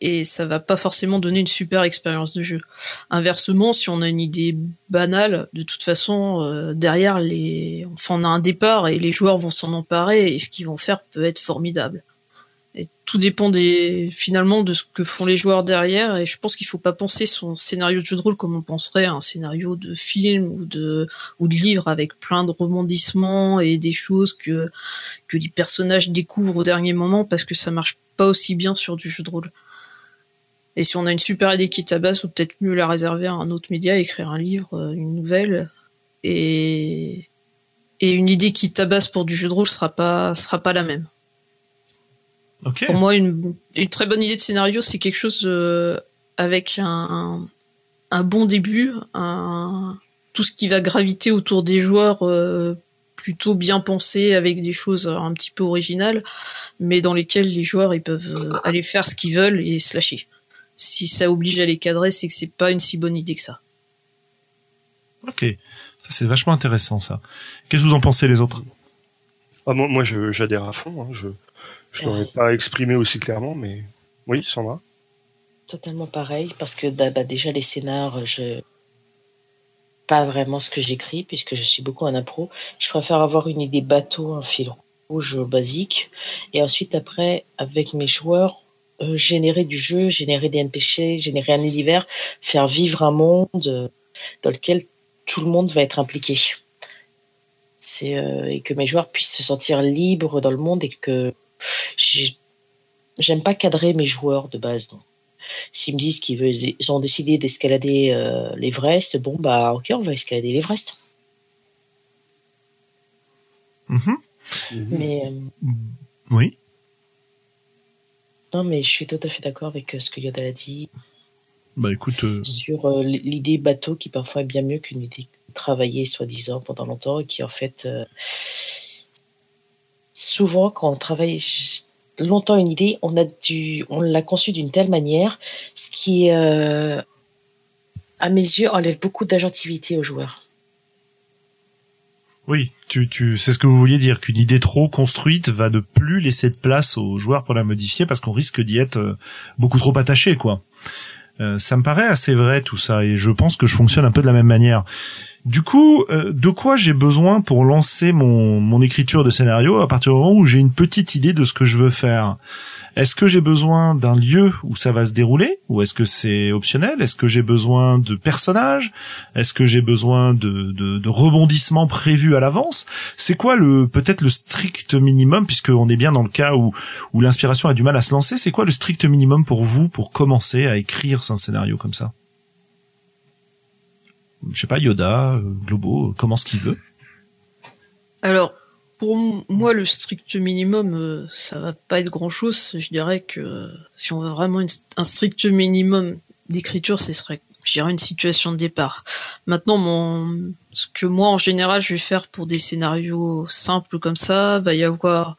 Et ça va pas forcément donner une super expérience de jeu. Inversement, si on a une idée banale, de toute façon, euh, derrière les, enfin, on a un départ et les joueurs vont s'en emparer et ce qu'ils vont faire peut être formidable. Et tout dépend des finalement de ce que font les joueurs derrière. Et je pense qu'il faut pas penser son scénario de jeu de rôle comme on penserait un scénario de film ou de ou de livre avec plein de rebondissements et des choses que que les personnages découvrent au dernier moment parce que ça marche pas aussi bien sur du jeu de rôle. Et si on a une super idée qui tabasse, ou peut-être mieux la réserver à un autre média, écrire un livre, euh, une nouvelle, et et une idée qui tabasse pour du jeu de rôle sera pas sera pas la même. Ok. Pour moi, une, une très bonne idée de scénario, c'est quelque chose euh, avec un, un bon début, un, tout ce qui va graviter autour des joueurs euh, plutôt bien pensé, avec des choses un petit peu originales, mais dans lesquelles les joueurs ils peuvent euh, aller faire ce qu'ils veulent et se lâcher. Si ça oblige à les cadrer, c'est que c'est pas une si bonne idée que ça. Ok. Ça, c'est vachement intéressant, ça. Qu'est-ce que vous en pensez, les autres? Ah, moi, moi je- j'adhère à fond. hein. Je je l'aurais pas exprimé aussi clairement, mais oui, Sandra. Totalement pareil, parce que bah, bah, déjà les scénars, je pas vraiment ce que j'écris, puisque je suis beaucoup en impro. Je préfère avoir une idée bateau, un fil rouge basique, et ensuite après, avec mes joueurs, euh, générer du jeu, générer des NPC, générer un univers, faire vivre un monde euh, dans lequel tout le monde va être impliqué. C'est euh, et que mes joueurs puissent se sentir libres dans le monde et que j'ai- j'aime pas cadrer mes joueurs de base. donc. S'ils me disent qu'ils ont décidé d'escalader euh, l'Everest, bon bah ok, on va escalader l'Everest. Mhm. Mais euh, Oui. Non, mais je suis tout à fait d'accord avec euh, ce que Yoda a dit Bah écoute, euh, sur euh, l'idée bateau qui parfois est bien mieux qu'une idée travaillée soi-disant pendant longtemps et qui en fait euh, souvent quand on travaille longtemps une idée, on a du, on l'a conçue d'une telle manière, ce qui à mes yeux enlève beaucoup d'agentivité aux joueurs. Oui, tu, tu, c'est ce que vous vouliez dire, qu'une idée trop construite va ne plus laisser de place aux joueurs pour la modifier parce qu'on risque d'y être euh, beaucoup trop attaché, quoi. Euh, ça me paraît assez vrai tout ça et je pense que je fonctionne un peu de la même manière. Du coup, euh, de quoi j'ai besoin pour lancer mon, mon écriture de scénario à partir du moment où j'ai une petite idée de ce que je veux faire? Est-ce que j'ai besoin d'un lieu où ça va se dérouler ou est-ce que c'est optionnel? Est-ce que j'ai besoin de personnages? Est-ce que j'ai besoin de, de, de rebondissements prévus à l'avance? C'est quoi le peut-être le strict minimum puisqu'on est bien dans le cas où, où l'inspiration a du mal à se lancer C'est quoi le strict minimum pour vous pour commencer à écrire un scénario comme ça? Je sais pas, Yoda, euh, Globo, euh, comment ce qu'il veut. Alors, pour moi, le strict minimum, euh, ça va pas être grand chose. Je dirais que euh, si on veut vraiment un strict minimum d'écriture, ce serait, une situation de départ. Maintenant, ce que moi, en général, je vais faire pour des scénarios simples comme ça, va y avoir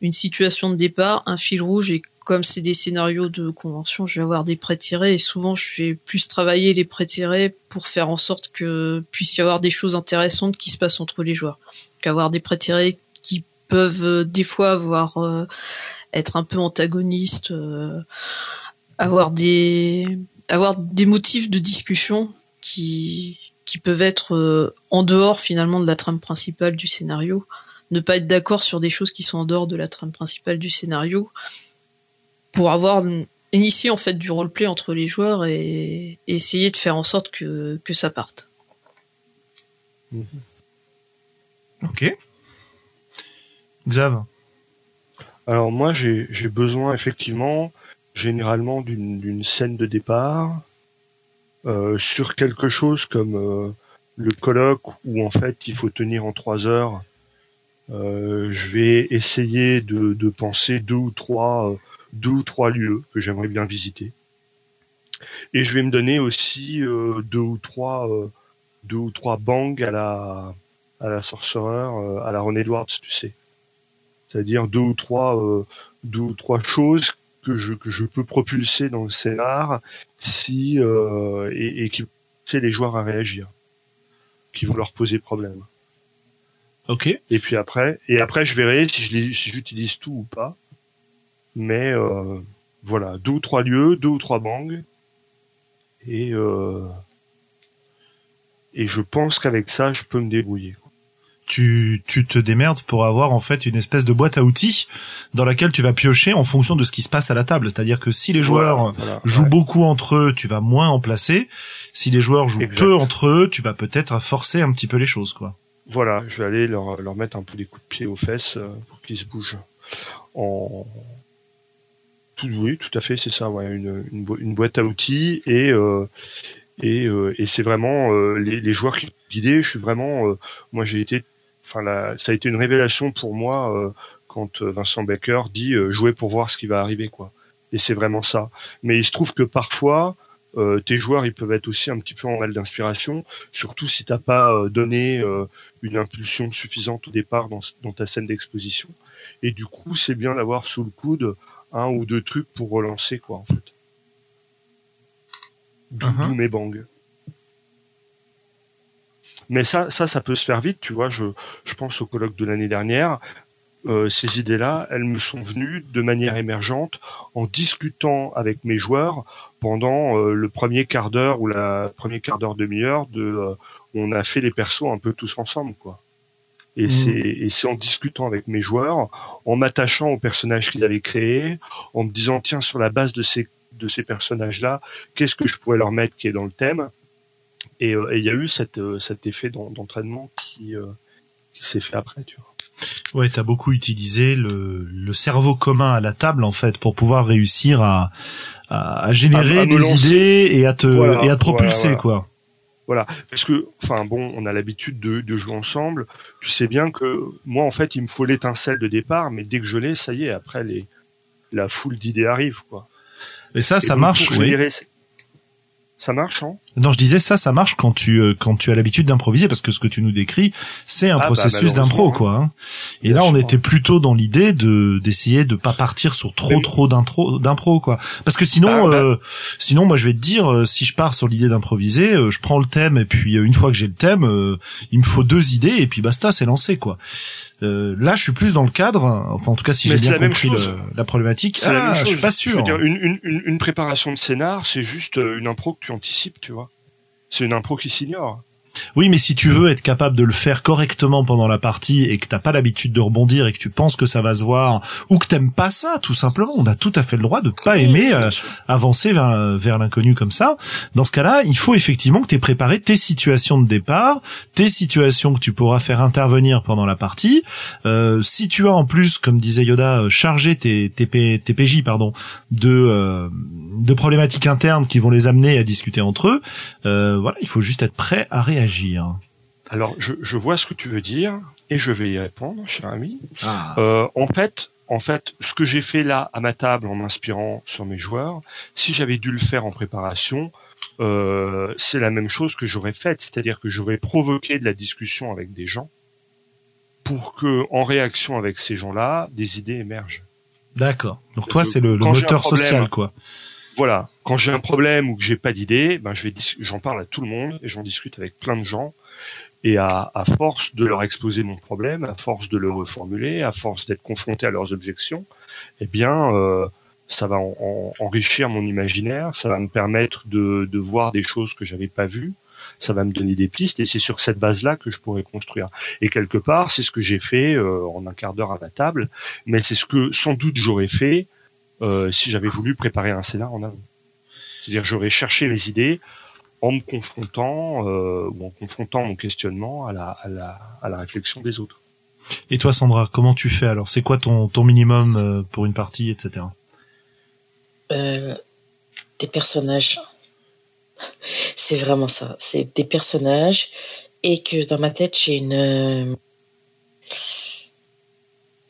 une situation de départ, un fil rouge et comme c'est des scénarios de convention, je vais avoir des prêts tirés et souvent je vais plus travailler les prêts tirés pour faire en sorte que puisse y avoir des choses intéressantes qui se passent entre les joueurs qu'avoir des prêts tirés qui peuvent euh, des fois avoir euh, être un peu antagonistes, euh, avoir des avoir des motifs de discussion qui qui peuvent être en dehors finalement de la trame principale du scénario, ne pas être d'accord sur des choses qui sont en dehors de la trame principale du scénario pour avoir initié en fait du roleplay entre les joueurs et, essayer de faire en sorte que que ça parte. Ok. Xav. Alors moi, j'ai besoin effectivement, généralement, d'une scène de départ euh, sur quelque chose comme euh, le colloque où en fait il faut tenir en trois heures. Euh, je vais essayer de, de penser deux ou trois deux ou trois lieux que j'aimerais bien visiter. Et je vais me donner aussi deux ou trois deux ou trois bangs à la à la sorcereur, euh, à la Ron Edwards, tu sais. C'est-à-dire deux ou trois euh, deux ou trois choses que je que je peux propulser dans le scénar si euh, et, et qui pousser les joueurs à réagir, qui vont leur poser problème. Ok. Et puis après, et après je verrai si j'utilise tout ou pas. Mais euh, voilà, deux ou trois lieux, deux ou trois bangs. Et euh, et je pense qu'avec ça, je peux me débrouiller. Tu, tu te démerdes pour avoir en fait une espèce de boîte à outils dans laquelle tu vas piocher en fonction de ce qui se passe à la table. C'est-à-dire que si les joueurs Voilà, jouent ouais. beaucoup entre eux, tu vas moins en placer. Si les joueurs jouent Exact. peu entre eux, tu vas peut-être forcer un petit peu les choses, quoi. Voilà, je vais aller leur, leur mettre un peu des coups de pied aux fesses euh, pour qu'ils se bougent. En... Tout, oui, tout à fait, c'est ça, ouais, une, une, bo- une boîte à outils et euh, et, euh, et c'est vraiment euh, les, les joueurs qui guidés. Je suis vraiment, euh, moi j'ai été, enfin ça a été une révélation pour moi euh, quand euh, Vincent Becker dit euh, jouer pour voir ce qui va arriver, quoi. Et c'est vraiment ça. Mais il se trouve que parfois euh, tes joueurs ils peuvent être aussi un petit peu en mal d'inspiration, surtout si t'as pas euh, donné euh, une impulsion suffisante au départ dans, dans ta scène d'exposition. Et du coup, c'est bien d'avoir sous le coude un ou deux trucs pour relancer, quoi, en fait. D'où d'où mes bangs. Mais ça, ça, ça peut se faire vite, tu vois. Je, je pense au colloque de l'année dernière. Euh, ces idées-là, elles me sont venues de manière émergente en discutant avec mes joueurs pendant euh, le premier quart d'heure ou la premier quart d'heure demi-heure de euh, on a fait les persos un peu tous ensemble quoi. Et c'est et c'est en discutant avec mes joueurs, en m'attachant aux personnages qu'ils avaient créés, en me disant tiens sur la base de ces de ces personnages là, qu'est-ce que je pourrais leur mettre qui est dans le thème? Et euh, et il y a eu cette, euh, cet effet d'en- d'entraînement qui, euh, qui s'est fait après, tu vois. Ouais, t'as beaucoup utilisé le, le cerveau commun à la table en fait pour pouvoir réussir à, à, à générer À- des lancer. idées et à te Voilà, et à te propulser voilà, quoi. Voilà, parce que, enfin bon, on a l'habitude de, de jouer ensemble. Tu sais bien que moi, en fait, il me faut l'étincelle de départ, mais dès que je l'ai, ça y est, après les, la foule d'idées arrive, quoi. Et ça, Et ça donc, marche. pour oui. Ça marche, hein? Non, je disais ça, ça marche quand tu euh, quand tu as l'habitude d'improviser parce que ce que tu nous décris, c'est un Ah, bah, processus malheureusement, d'impro quoi. hein. Et là, on était plutôt dans l'idée de d'essayer de pas partir sur trop trop d'intro d'impro quoi. Parce que sinon, Ah, bah. euh, sinon moi je vais te dire, euh, si je pars sur l'idée d'improviser, euh, je prends le thème et puis une fois que j'ai le thème, euh, il me faut deux idées et puis basta, c'est lancé quoi. Euh, là, je suis plus dans le cadre. Enfin, en tout cas, si j'ai bien la compris le- la problématique, la ah, même je suis pas Je sûr. veux dire, une, une, une, préparation de scénar, c'est juste une impro que tu anticipes, tu vois. C'est une impro qui s'ignore. Oui, mais si tu veux être capable de le faire correctement pendant la partie et que t'as pas l'habitude de rebondir et que tu penses que ça va se voir ou que t'aimes pas ça, tout simplement, on a tout à fait le droit de pas aimer euh, avancer vers, vers l'inconnu comme ça. Dans ce cas-là, il faut effectivement que tu aies préparé tes situations de départ, tes situations que tu pourras faire intervenir pendant la partie. Euh, si tu as en plus, comme disait Yoda, euh, chargé tes, tes, P- tes PJ pardon, de, euh, de problématiques internes qui vont les amener à discuter entre eux, euh, voilà, il faut juste être prêt à réagir. Alors, je, je vois ce que tu veux dire et je vais y répondre, cher ami. Ah. Euh, en fait, en fait, ce que j'ai fait là à ma table en m'inspirant sur mes joueurs, si j'avais dû le faire en préparation, euh, c'est la même chose que j'aurais faite, c'est-à-dire que j'aurais provoqué de la discussion avec des gens pour que, en réaction avec ces gens-là, des idées émergent. D'accord. Donc toi, Donc, c'est le, le moteur social, quoi. Voilà. Quand j'ai un problème ou que j'ai pas d'idée, ben je vais, j'en parle à tout le monde et j'en discute avec plein de gens. Et à, force de leur exposer mon problème, à force de le reformuler, à force d'être confronté à leurs objections, eh bien, euh, ça va en- en- enrichir mon imaginaire, ça va me permettre de, de voir des choses que j'avais pas vues, ça va me donner des pistes, et c'est sur cette base-là que je pourrais construire. Et quelque part, c'est ce que j'ai fait euh, en un quart d'heure à la table, mais c'est ce que sans doute j'aurais fait euh, si j'avais voulu préparer un scénar en amont. C'est-à-dire j'aurais cherché les idées en me confrontant euh, ou en confrontant mon questionnement à la, à la, à la réflexion des autres. Et toi, Sandra, comment tu fais alors? C'est quoi ton, ton minimum euh, pour une partie, etc. Euh, des personnages. C'est vraiment ça. C'est des personnages et que dans ma tête, j'ai une, euh,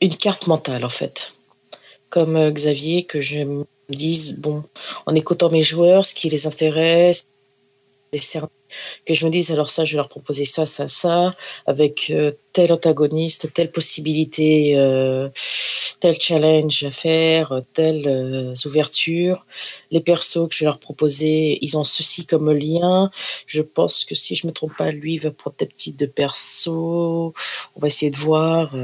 une carte mentale en fait. Comme euh, Xavier, que je me dise, bon, en écoutant mes joueurs, ce qui les intéresse, que je me dise, alors ça, je vais leur proposer ça, ça, ça, avec euh, tel antagoniste, telle possibilité, euh, tel challenge à faire, telles euh, ouvertures. Les persos que je vais leur proposer, ils ont ceci comme lien. Je pense que si je me trompe pas, lui va prendre tel type de perso. On va essayer de voir.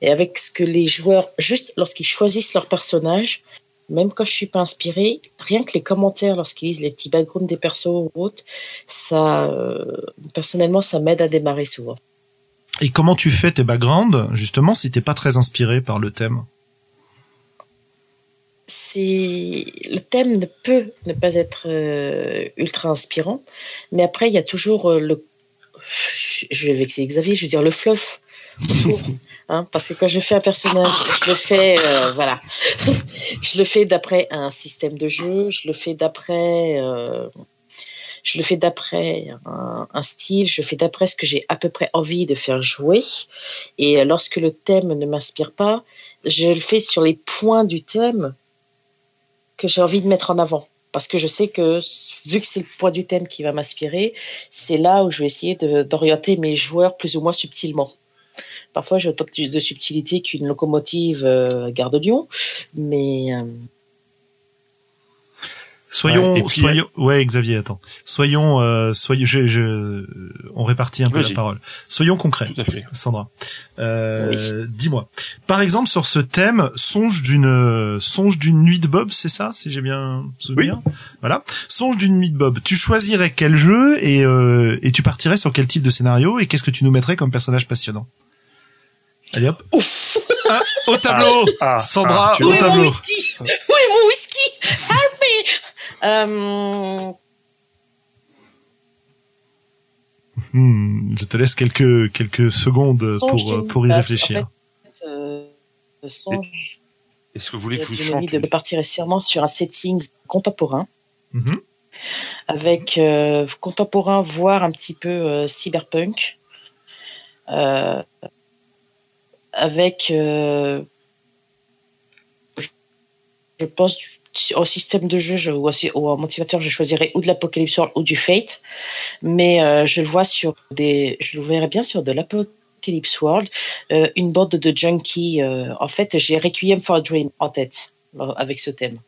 Et avec ce que les joueurs, juste lorsqu'ils choisissent leur personnage, même quand je suis pas inspirée, rien que les commentaires lorsqu'ils lisent les petits backgrounds des persos ou autres, ça, euh, personnellement, ça m'aide à démarrer souvent. Et comment tu fais tes backgrounds, justement, si t'es pas très inspiré par le thème? C'est le thème ne peut ne pas être euh, ultra inspirant, mais après il y a toujours euh, le je vais vexer Xavier, je veux dire le fluff hein, parce que quand je fais un personnage, je le fais euh, voilà, je le fais d'après un système de jeu, je le fais d'après je le fais d'après un, style, je fais d'après ce que j'ai à peu près envie de faire jouer, et lorsque le thème ne m'inspire pas, je le fais sur les points du thème que j'ai envie de mettre en avant. Parce que je sais que, vu que c'est le poids du thème qui va m'inspirer, c'est là où je vais essayer d'orienter mes joueurs plus ou moins subtilement. Parfois, j'ai autant de subtilité qu'une locomotive euh, gare de Lyon, mais euh, Soyons, ouais, soyons, ouais, Xavier, attends. Soyons, euh, soyons, je, je, on répartit un peu la parole. Soyons concrets, Sandra. Euh, oui. Dis-moi, par exemple, sur ce thème, songe d'une, songe d'une nuit de Bob, c'est ça, si j'ai bien souvenir. Oui. Voilà. Songe d'une nuit de Bob. Tu choisirais quel jeu et euh, et tu partirais sur quel type de scénario et qu'est-ce que tu nous mettrais comme personnage passionnant? Allez hop. Ouf. Ah, au tableau. Ah, ah, Sandra, ah, au tableau. Mon whisky? Oui, mon whisky? Help me. Euh... Hmm, je te laisse quelques quelques secondes pour pour y réfléchir. En fait, euh, songe. Est-ce que vous voulez que je vous chante de partir sûrement sur un setting contemporain. Mm -hmm. Avec euh, contemporain, voire un petit peu euh, cyberpunk. Euh, avec, euh, je pense, au système de jeu je, ou, en motivateur, je choisirais ou de l'Apocalypse World ou du Fate, mais euh, je le vois sur des, je le verrais bien sur de l'Apocalypse World, euh, une bande de junkies. En fait, j'ai Requiem for a Dream en tête avec ce thème.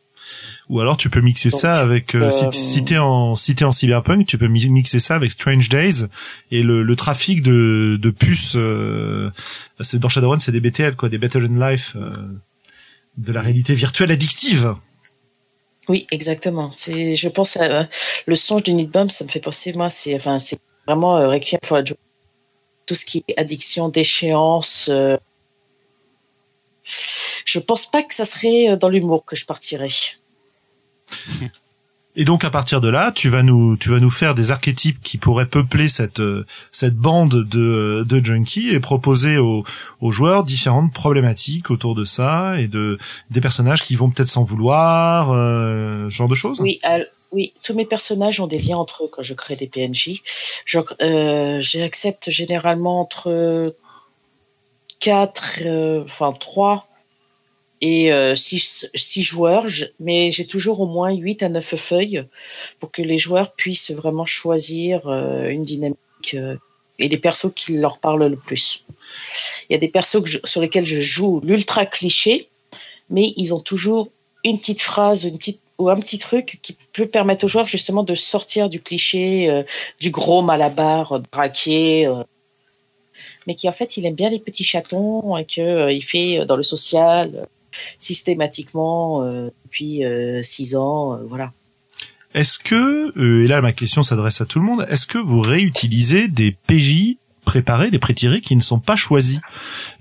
Ou alors tu peux mixer Donc, ça avec euh, si, si t'es en si t'es en cyberpunk, tu peux mixer ça avec Strange Days et le, le trafic de, de puces. Euh, c'est dans Shadowrun, c'est des BTL quoi, des Better Than Life, euh, de la réalité virtuelle addictive. Oui, exactement. C'est, je pense, à, le songe du Need Bomb, ça me fait penser, moi, c'est, enfin, c'est vraiment Requiem for a. Tout ce qui est addiction, déchéance. Je pense pas que ça serait dans l'humour que je partirais. Et donc à partir de là, tu vas nous tu vas nous faire des archétypes qui pourraient peupler cette cette bande de de junkies et proposer aux, aux joueurs différentes problématiques autour de ça et de des personnages qui vont peut-être s'en vouloir, euh, ce genre de choses. Oui, tous mes personnages ont des liens entre eux quand je crée des PNJ. Euh, j'accepte généralement entre quatre, euh, enfin trois et euh, six, joueurs, mais j'ai toujours au moins 8 à 9 feuilles pour que les joueurs puissent vraiment choisir euh, une dynamique euh, et les persos qui leur parlent le plus. Il y a des persos sur lesquels je joue l'ultra cliché, mais ils ont toujours une petite phrase, une petite ou un petit truc qui peut permettre aux joueurs justement de sortir du cliché euh, du gros malabar braqué mais qui en fait il aime bien les petits chatons et que fait dans le social systématiquement euh, depuis euh, six ans, euh, voilà. Est-ce que, et là ma question s'adresse à tout le monde, est-ce que vous réutilisez des PJ préparés, des prétirés qui ne sont pas choisis.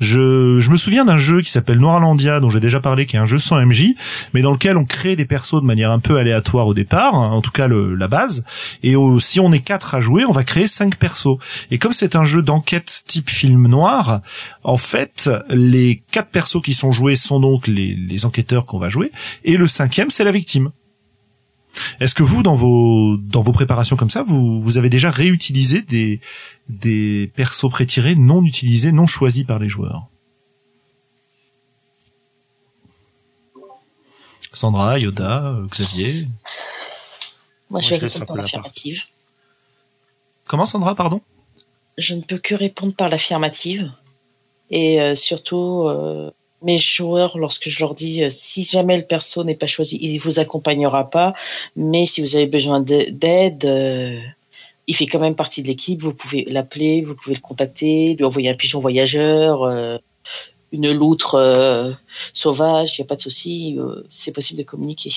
Je, me souviens d'un jeu qui s'appelle Noirlandia, dont j'ai déjà parlé, qui est un jeu sans MJ, mais dans lequel on crée des persos de manière un peu aléatoire au départ, hein, en tout cas la base, et au, si on est quatre à jouer, on va créer cinq persos. Et comme c'est un jeu d'enquête type film noir, en fait, les quatre persos qui sont joués sont donc les enquêteurs qu'on va jouer, et le cinquième, c'est la victime. Est-ce que vous, dans vos dans vos préparations comme ça, vous vous avez déjà réutilisé des des persos prétirés non utilisés, non choisis par les joueurs? Sandra, Yoda, Xavier? Moi, je vais répondre par l'affirmative. Comment, Sandra, pardon? Je ne peux que répondre par l'affirmative. Et euh, surtout, euh, mes joueurs, lorsque je leur dis euh, si jamais le perso n'est pas choisi, il vous accompagnera pas, mais si vous avez besoin d'aide, euh, il fait quand même partie de l'équipe. Vous pouvez l'appeler, vous pouvez le contacter, lui envoyer un pigeon voyageur, euh, une loutre sauvage, il n'y a pas de souci, c'est possible de communiquer.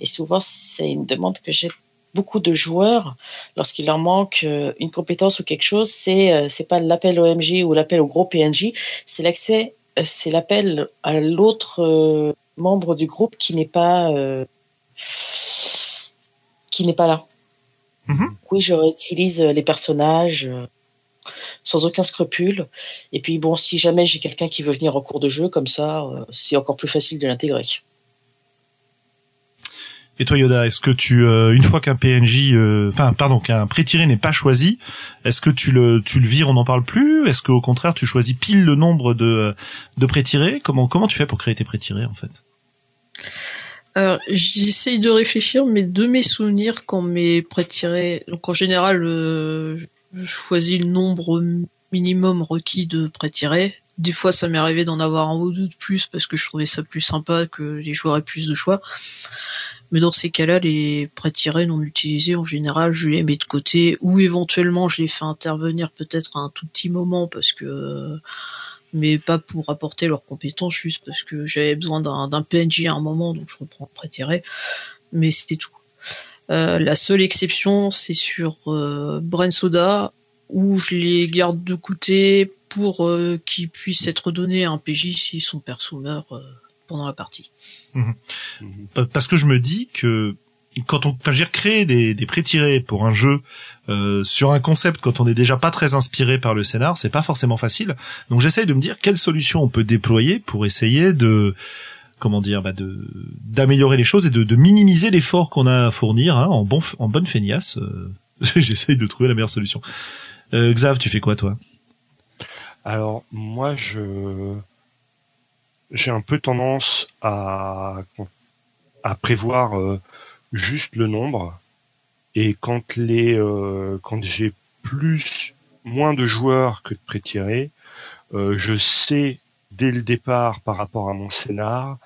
Et souvent, c'est une demande que j'ai beaucoup de joueurs, lorsqu'il leur manque une compétence ou quelque chose, c'est c'est pas l'appel MJ ou l'appel au gros PNJ, c'est l'accès, c'est l'appel à l'autre euh, membre du groupe qui n'est pas euh, qui n'est pas là. Mhm. Oui, je réutilise les personnages euh, sans aucun scrupule. Et puis bon, si jamais j'ai quelqu'un qui veut venir en cours de jeu, comme ça, c'est encore plus facile de l'intégrer. Et toi Yoda, est-ce que tu, euh, une fois qu'un PNJ, euh, enfin pardon, qu'un pré-tiré n'est pas choisi, est-ce que tu le, tu le vires, on n'en parle plus? Est-ce qu'au contraire tu choisis pile le nombre de, de pré-tirés? Comment, comment tu fais pour créer tes pré-tirés en fait? Alors, j'essaye de réfléchir, mais de mes souvenirs, quand mes prêts tirés, donc en général, euh, je choisis le nombre minimum requis de prêts tirés. Des fois, ça m'est arrivé d'en avoir un ou deux de plus parce que je trouvais ça plus sympa que les joueurs aient plus de choix. Mais dans ces cas-là, les prêts tirés non utilisés, en général, je les mets de côté ou éventuellement je les fais intervenir peut-être à un tout petit moment parce que mais pas pour apporter leurs compétences, juste parce que j'avais besoin d'un PNJ à un moment, donc je reprends le pré-tiré. Mais c'était tout. Euh, la seule exception, c'est sur euh, Soda, où je les garde de côté pour euh, qu'ils puissent être donnés à un PJ si son perso meurt pendant la partie. Mhm. Pa- Parce que je me dis que quand on, enfin, je veux dire, créer des, des pré-tirés pour un jeu euh, sur un concept quand on n'est déjà pas très inspiré par le scénar, c'est pas forcément facile. Donc j'essaye de me dire quelle solution on peut déployer pour essayer de comment dire bah de d'améliorer les choses et de, de minimiser l'effort qu'on a à fournir hein, en bon en bonne feignasse. euh, j'essaye de trouver la meilleure solution. Euh, Xav, tu fais quoi toi? Alors moi je j'ai un peu tendance à à prévoir euh, juste le nombre et quand les euh, quand j'ai plus moins de joueurs que de pré-tirés, euh, je sais dès le départ par rapport à mon scénar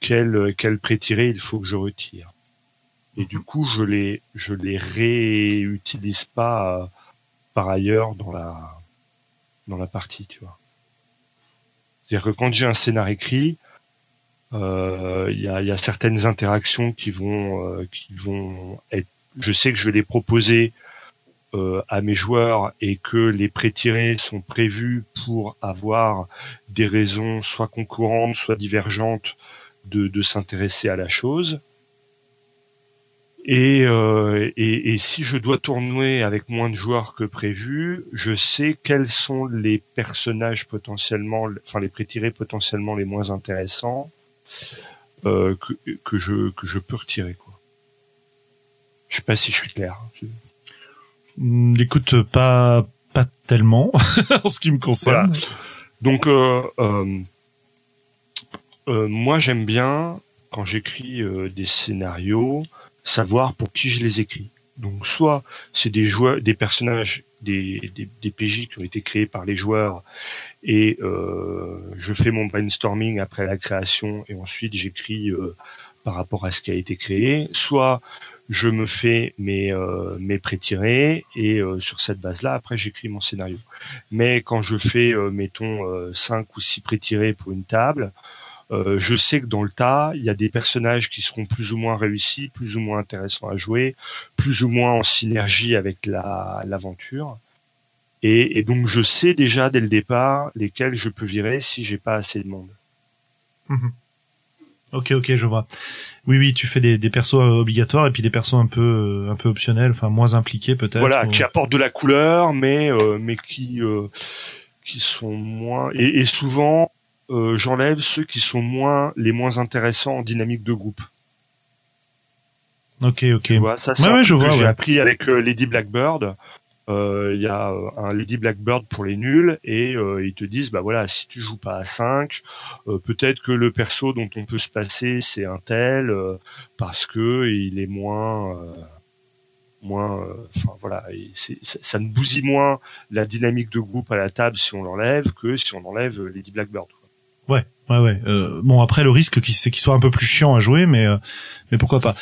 quel quel pré-tiré il faut que je retire. Et du coup, je les je les réutilise pas euh, par ailleurs dans la dans la partie, tu vois. C'est-à-dire que quand j'ai un scénar écrit, euh, il y, a, certaines interactions qui vont euh, qui vont être. Je sais que je vais les proposer euh, à mes joueurs et que les pré-tirés sont prévus pour avoir des raisons soit concurrentes, soit divergentes de s'intéresser à la chose. Et, euh, et, et si je dois tourner avec moins de joueurs que prévu, je sais quels sont les personnages potentiellement, enfin les pré-tirés potentiellement les moins intéressants euh, que, que je que je peux retirer quoi. Je sais pas si je suis clair. Hum, Écoute, pas pas tellement en ce qui me concerne. Voilà. Donc euh, euh, euh, moi j'aime bien quand j'écris euh, des scénarios savoir pour qui je les écris. Donc soit c'est des joueurs, des personnages, des, des, des PJ qui ont été créés par les joueurs et euh, je fais mon brainstorming après la création et ensuite j'écris euh, par rapport à ce qui a été créé. Soit je me fais mes euh, mes pré-tirés et euh, sur cette base-là après j'écris mon scénario. Mais quand je fais euh, mettons euh, cinq ou six pré-tirés pour une table, euh, je sais que dans le tas, il y a des personnages qui seront plus ou moins réussis, plus ou moins intéressants à jouer, plus ou moins en synergie avec la l'aventure. Et, et donc je sais déjà dès le départ lesquels je peux virer si j'ai pas assez de monde. Ok, ok, je vois. Oui, oui, tu fais des, des persos euh, obligatoires et puis des persos un peu, euh, un peu optionnels, enfin moins impliqués peut-être. Voilà, ou- qui apportent de la couleur, mais euh, mais qui euh, qui sont moins et, et souvent euh, j'enlève ceux qui sont moins les moins intéressants en dynamique de groupe. Ok, ok. Tu vois, ça c'est Ouais, ouais, je que vois, j'ai ouais. appris avec euh, Lady Blackbird. Euh, Il y a euh, un Lady Blackbird pour les nuls et ils te disent bah voilà si tu joues pas à 5 euh, peut-être que le perso dont on peut se passer c'est un tel euh, parce que il est moins euh, moins euh, enfin voilà et ça, ça ne bousille moins la dynamique de groupe à la table si on l'enlève que si on enlève Lady Blackbird. Ouais, ouais, ouais. Euh, bon, après le risque, c'est qu'il soit un peu plus chiant à jouer, mais euh, mais pourquoi pas.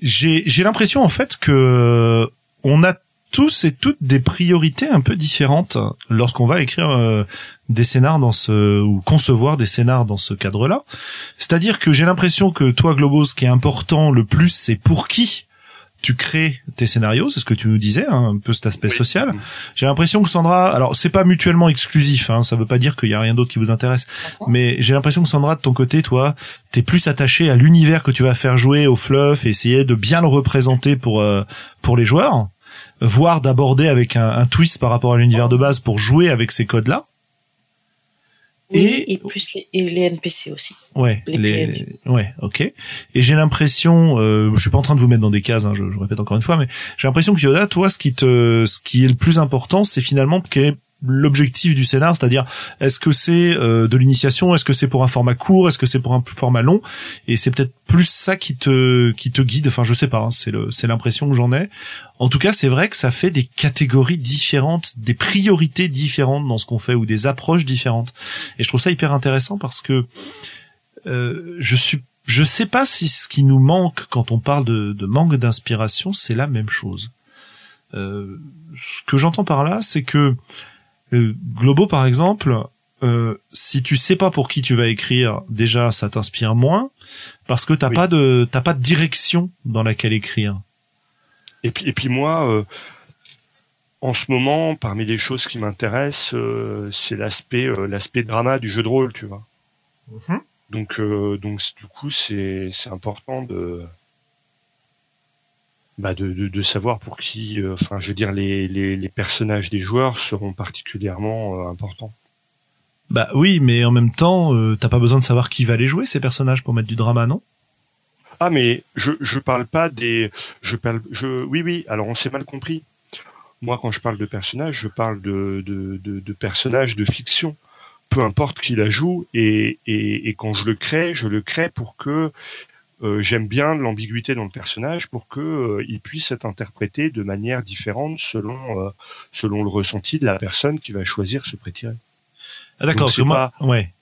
J'ai j'ai l'impression en fait que on a tous et toutes des priorités un peu différentes lorsqu'on va écrire euh, des scénars dans ce ou concevoir des scénars dans ce cadre-là. C'est-à-dire que j'ai l'impression que toi Globos, ce qui est important le plus, c'est pour qui tu crées tes scénarios, c'est ce que tu nous disais, hein, un peu cet aspect Oui. social. J'ai l'impression que Sandra, alors c'est pas mutuellement exclusif, hein, ça veut pas dire qu'il y a rien d'autre qui vous intéresse, mais j'ai l'impression que Sandra, de ton côté, toi, t'es plus attaché à l'univers que tu vas faire jouer au fluff, et essayer de bien le représenter pour euh, pour les joueurs, voire d'aborder avec un, un twist par rapport à l'univers de base pour jouer avec ces codes-là. Oui, Et- et, plus les, et les NPC aussi. Ouais, Les ouais, ok. Et j'ai l'impression, euh, je suis pas en train de vous mettre dans des cases, hein, je, je répète encore une fois, mais j'ai l'impression que Yoda, toi, ce qui te, ce qui est le plus important, c'est finalement quel est l'objectif du scénar, c'est-à-dire est-ce que c'est euh, de l'initiation, est-ce que c'est pour un format court, est-ce que c'est pour un format long, et c'est peut-être plus ça qui te, qui te guide. Enfin, je sais pas, hein, c'est le, c'est l'impression que j'en ai. En tout cas, c'est vrai que ça fait des catégories différentes, des priorités différentes dans ce qu'on fait ou des approches différentes. Et je trouve ça hyper intéressant parce que euh, je suis je sais pas si ce qui nous manque quand on parle de, de manque d'inspiration, c'est la même chose. Euh, ce que j'entends par là, c'est que euh, Globo, par exemple, euh, si tu sais pas pour qui tu vas écrire, déjà ça t'inspire moins parce que t'as Oui. pas de t'as pas de direction dans laquelle écrire. Et puis, et puis moi, euh, en ce moment, parmi les choses qui m'intéressent, euh, c'est l'aspect, euh, l'aspect drama du jeu de rôle, tu vois. Mhm. Donc, euh, donc du coup, c'est, c'est important de, bah, de, de, de savoir pour qui, euh, enfin, je veux dire, les, les, les personnages des joueurs seront particulièrement euh, importants. Bah oui, mais en même temps, euh, t'as pas besoin de savoir qui va les jouer ces personnages pour mettre du drama, non? Ah, mais je, je parle pas des, je parle, je, oui, oui. Alors, on s'est mal compris. Moi, quand je parle de personnages, je parle de, de, de, de personnages de fiction. Peu importe qui la joue, et, et, et quand je le crée, je le crée pour que euh, j'aime bien l'ambiguïté dans le personnage, pour que euh, il puisse être interprété de manière différente selon euh, selon le ressenti de la personne qui va choisir ce prétiré. Ah d'accord, Donc, parce que c'est moi, ouais.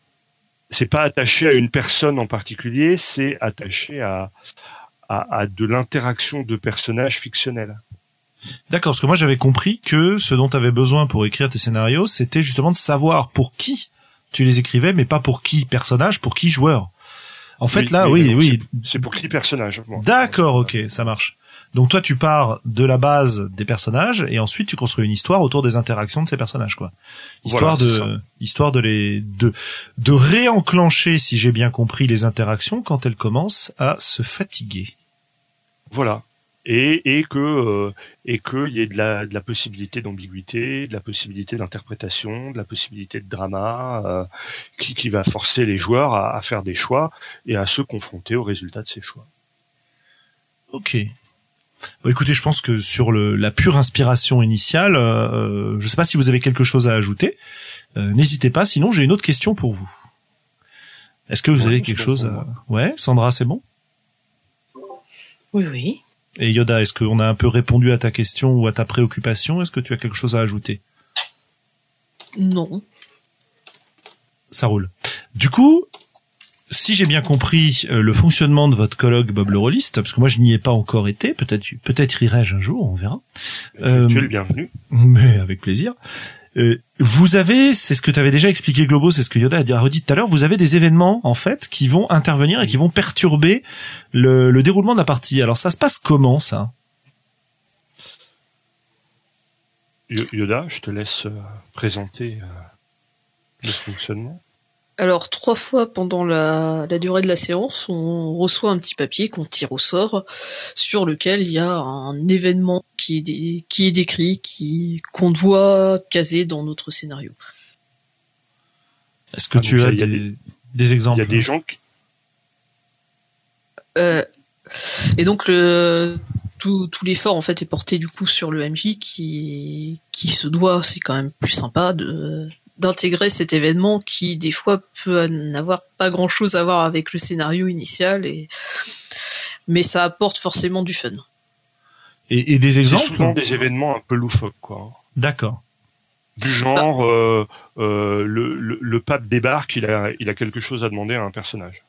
c'est pas attaché à une personne en particulier, c'est attaché à, à, à de l'interaction de personnages fictionnels. D'accord, parce que moi j'avais compris que ce dont tu avais besoin pour écrire tes scénarios, c'était justement de savoir pour qui tu les écrivais, mais pas pour qui personnage, pour qui joueur. En fait, Oui, là, oui, oui. C'est pour qui personnage moi. D'accord, ok, ça marche. Donc toi, tu pars de la base des personnages et ensuite tu construis une histoire autour des interactions de ces personnages, quoi. Histoire Voilà, de, histoire de les, de, de réenclencher, si j'ai bien compris, les interactions quand elles commencent à se fatiguer. Voilà. Et, et que euh, et qu'il y ait de la, de la possibilité d'ambiguïté, de la possibilité d'interprétation, de la possibilité de drama, euh, qui, qui va forcer les joueurs à, à faire des choix et à se confronter aux résultats de ces choix. Ok. Bon, écoutez, je pense que sur le, la pure inspiration initiale, euh, je sais pas si vous avez quelque chose à ajouter. Euh, N'hésitez pas, sinon j'ai une autre question pour vous. Est-ce que vous Ouais, avez quelque chose à... Ouais, Sandra, c'est bon? Oui, oui. Et Yoda, est-ce qu'on a un peu répondu à ta question ou à ta préoccupation? Est-ce que tu as quelque chose à ajouter? Non. Ça roule. Du coup, si j'ai bien compris euh, le fonctionnement de votre colloque Bob le Rolliste, parce que moi je n'y ai pas encore été, peut-être peut-être irai-je un jour, on verra. Euh, tu es le bienvenu. Mais avec plaisir. Euh, vous avez, c'est ce que tu avais déjà expliqué Globo, c'est ce que Yoda a dit- a redit tout à l'heure, vous avez des événements en fait qui vont intervenir et qui vont perturber le, le déroulement de la partie. Alors ça se passe comment ça? Yo- Yoda, je te laisse euh, présenter euh, le fonctionnement. Alors, trois fois pendant la, la durée de la séance, on reçoit un petit papier qu'on tire au sort, sur lequel il y a un événement qui est, dé- qui est décrit, qui qu'on doit caser dans notre scénario. Est-ce que Ah, tu as des, des Il exemples? y a des gens qui, Euh, et donc le tout, tout l'effort en fait est porté du coup sur le MJ qui qui se doit, c'est quand même plus sympa de d'intégrer cet événement qui des fois peut n'avoir pas grand chose à voir avec le scénario initial et mais ça apporte forcément du fun. et, et des c'est exemples souvent des événements un peu loufoques, quoi. D'accord. Du genre, euh, euh, le, le, le pape débarque, il a, il a quelque chose à demander à un personnage.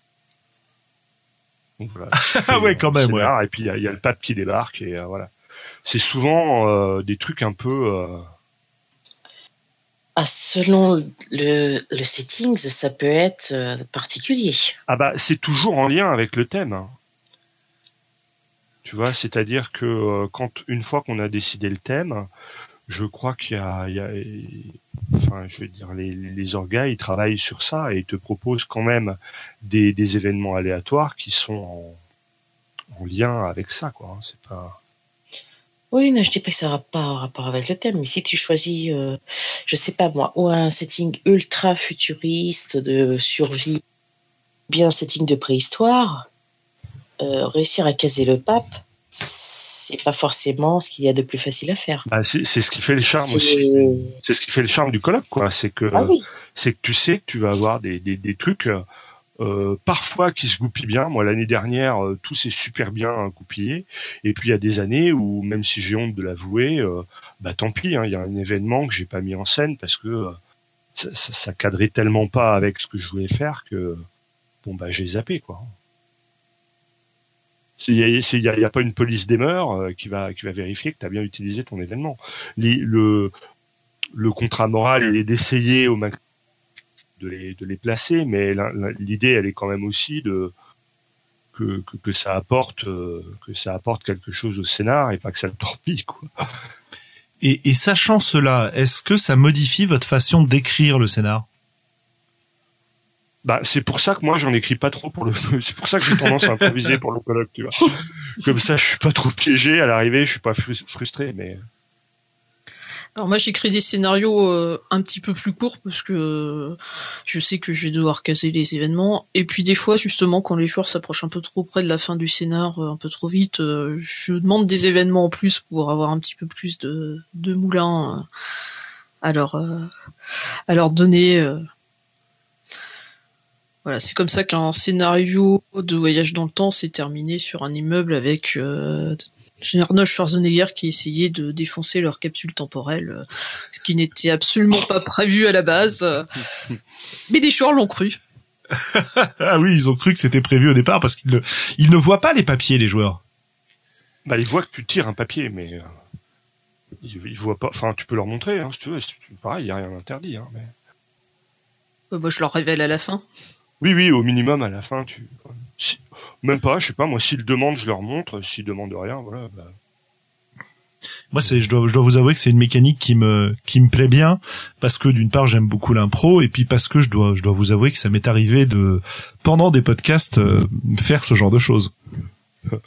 Donc voilà. Ah ouais, quand même, Et puis il y, a- il y a le pape qui débarque et euh, voilà. C'est souvent euh, des trucs un peu. Ah, selon le, le ça peut être euh, particulier. Ah bah c'est toujours en lien avec le thème. Tu vois, c'est-à-dire que euh, quand une fois qu'on a décidé le thème, je crois qu'il y a, enfin, je veux dire, les, les ils travaillent sur ça et ils te proposent quand même des, des événements aléatoires qui sont en, en lien avec ça, quoi. hein. C'est pas. Oui, non, je dis pas que ça n'a pas rapport avec le thème, mais si tu choisis, euh, je sais pas moi, ou un setting ultra futuriste de survie, bien un setting de préhistoire, euh, réussir à caser le pape, c'est pas forcément ce qu'il y a de plus facile à faire. Bah, c'est ce qui fait le charme aussi. C'est ce qui fait le charme du colloque, quoi. C'est que Ah oui, c'est que tu sais que tu vas avoir des, des, des trucs euh, parfois qui se goupillent bien. Moi, l'année dernière, euh, tout s'est super bien goupillé. Et puis, il y a des années où, même si j'ai honte de l'avouer, euh, bah tant pis, hein, il y a un événement que j'ai pas mis en scène parce que ça, ça, cadrait tellement pas avec ce que je voulais faire que, bon, bah j'ai zappé, quoi. Il n'y a, pas une police des mœurs qui va qui va vérifier que tu as bien utilisé ton événement. Le, le contrat moral est d'essayer au max de les, de les placer, mais l'idée elle est quand même aussi de que, que, que ça apporte euh, que ça apporte quelque chose au scénar et pas que ça le torpille quoi. Et, et sachant cela, est-ce que ça modifie votre façon d'écrire le scénar? Bah c'est pour ça que moi j'en écris pas trop pour le c'est pour ça que j'ai tendance à improviser pour le colloque tu vois. Comme ça je suis pas trop piégé à l'arrivée, je suis pas frus- frustré mais Alors moi j'écris des scénarios euh, un petit peu plus courts parce que euh, je sais que je vais devoir caser les événements. Et puis des fois justement quand les joueurs s'approchent un peu trop près de la fin du scénar euh, un peu trop vite je demande des événements en plus pour avoir un petit peu plus de, de moulin à leur à leur donner voilà c'est comme ça qu'un scénario de voyage dans le temps s'est terminé sur un immeuble avec euh, Arnold Schwarzenegger qui essayait de défoncer leur capsule temporelle, euh, ce qui n'était absolument pas prévu à la base. Mais les joueurs l'ont cru. Ah oui, ils ont cru que c'était prévu au départ parce qu'ils ne, ils ne voient pas les papiers, les joueurs. bah ils voient que tu tires un papier mais euh, ils, ils voient pas enfin tu peux leur montrer hein, si tu veux, si tu- pareil, il y a rien d'interdit hein, mais Euh, moi, je leur révèle à la fin. Oui, oui, au minimum, à la fin, tu. Si- Même pas, je sais pas, moi, s'ils demandent, je leur montre. S'ils demandent rien, voilà. bah. Moi, c'est, je dois, je dois vous avouer que c'est une mécanique qui me, qui me plaît bien parce que d'une part, j'aime beaucoup l'impro et puis parce que je dois, je dois vous avouer que ça m'est arrivé de, pendant des podcasts, euh, faire ce genre de choses.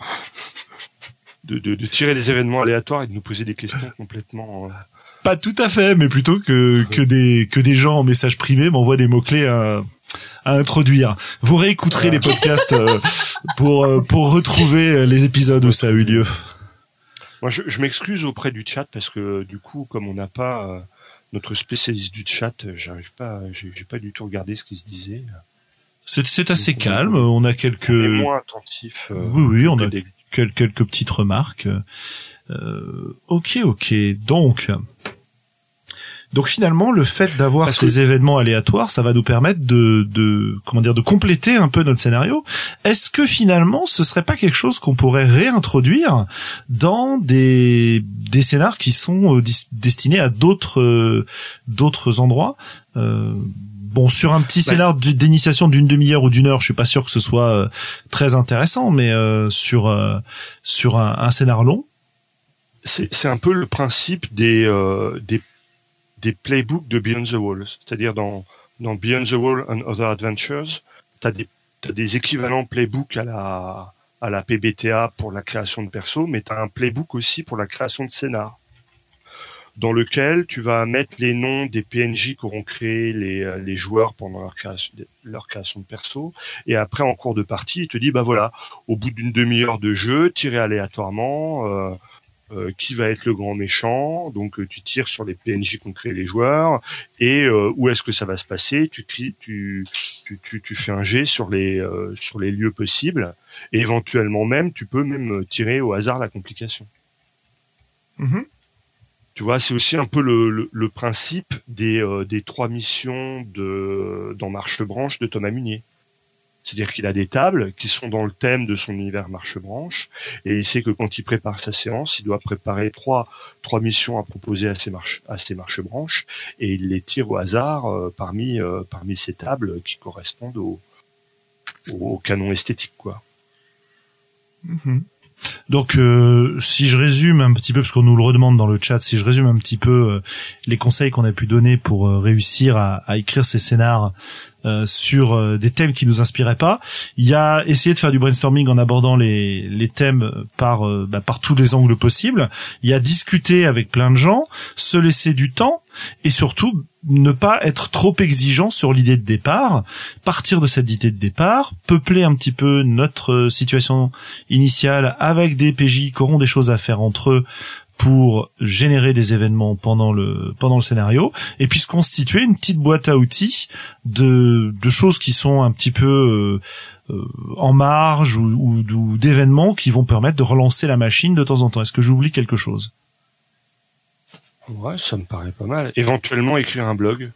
De, de, de tirer des événements aléatoires et de nous poser des questions complètement. euh, Pas tout à fait, mais plutôt que, que des, que des gens en message privé m'envoient des mots-clés à, à introduire. Vous réécouterez les podcasts euh, pour, euh, pour retrouver euh, les épisodes où ça a eu lieu. Moi, je, je m'excuse auprès du chat parce que du coup, comme on n'a pas euh, notre spécialiste du chat, j'arrive pas, j'ai pas du tout regardé ce qui se disait. C'est, assez calme. On a quelques, On est moins attentif. euh, oui, oui, on a des- quelques petites remarques. Euh, ok, ok. Donc, donc finalement, le fait d'avoir Parce ces que- événements aléatoires, ça va nous permettre de, de, comment dire, de compléter un peu notre scénario. Est-ce que finalement, ce serait pas quelque chose qu'on pourrait réintroduire dans des des scénars qui sont euh, destinés à d'autres euh, d'autres endroits? Euh, Bon, sur un petit Bah. scénar d'initiation d'une demi-heure ou d'une heure, je suis pas sûr que ce soit euh, très intéressant, mais euh, sur euh, sur un, un scénar long, c'est c'est un peu le principe des euh, des des playbooks de Beyond the Wall, c'est-à-dire dans Beyond the Wall and Other Adventures, des t'as des équivalents playbooks à la PBTA pour la création de perso, mais t'as un playbook aussi pour la création de scénar, dans lequel tu vas mettre les noms des PNJ qu'auront créé les euh, les joueurs pendant leur création de perso, et après en cours de partie, il te dit bah voilà, au bout d'une demi-heure de jeu, tiré aléatoirement. Euh, qui va être le grand méchant. Donc euh, tu tires sur les PNJ qu'ont créé les joueurs et euh, où est-ce que ça va se passer? Tu, tu, tu, tu, tu fais un jet sur les euh, sur les lieux possibles et éventuellement même tu peux même euh, tirer au hasard la complication. Tu vois, c'est aussi un peu le, le, le principe des, euh, des trois missions de dans Marche Branche de Thomas Munier. C'est-à-dire qu'il a des tables qui sont dans le thème de son univers Marche Branche et il sait que quand il prépare sa séance, il doit préparer trois trois missions à proposer à ses marches à ses marches branches et il les tire au hasard euh, parmi euh, parmi ces tables qui correspondent au, au, au canon esthétique quoi. Mhm. Donc, euh, si je résume un petit peu, parce qu'on nous le redemande dans le chat, si je résume un petit peu euh, les conseils qu'on a pu donner pour euh, réussir à, à, écrire ces scénars sur des thèmes qui nous inspiraient pas, il y a essayer de faire du brainstorming en abordant les, les thèmes par bah, par tous les angles possibles. Il y a discuter avec plein de gens, se laisser du temps et surtout ne pas être trop exigeant sur l'idée de départ, partir de cette idée de départ, peupler un petit peu notre situation initiale avec des PJ qui auront des choses à faire entre eux pour générer des événements pendant le pendant le scénario et puis se constituer une petite boîte à outils de, de choses qui sont un petit peu euh, euh, en marge ou, ou, ou d'événements qui vont permettre de relancer la machine de temps en temps. Est-ce que j'oublie quelque chose? Ouais, ça me paraît pas mal. Éventuellement écrire un blog.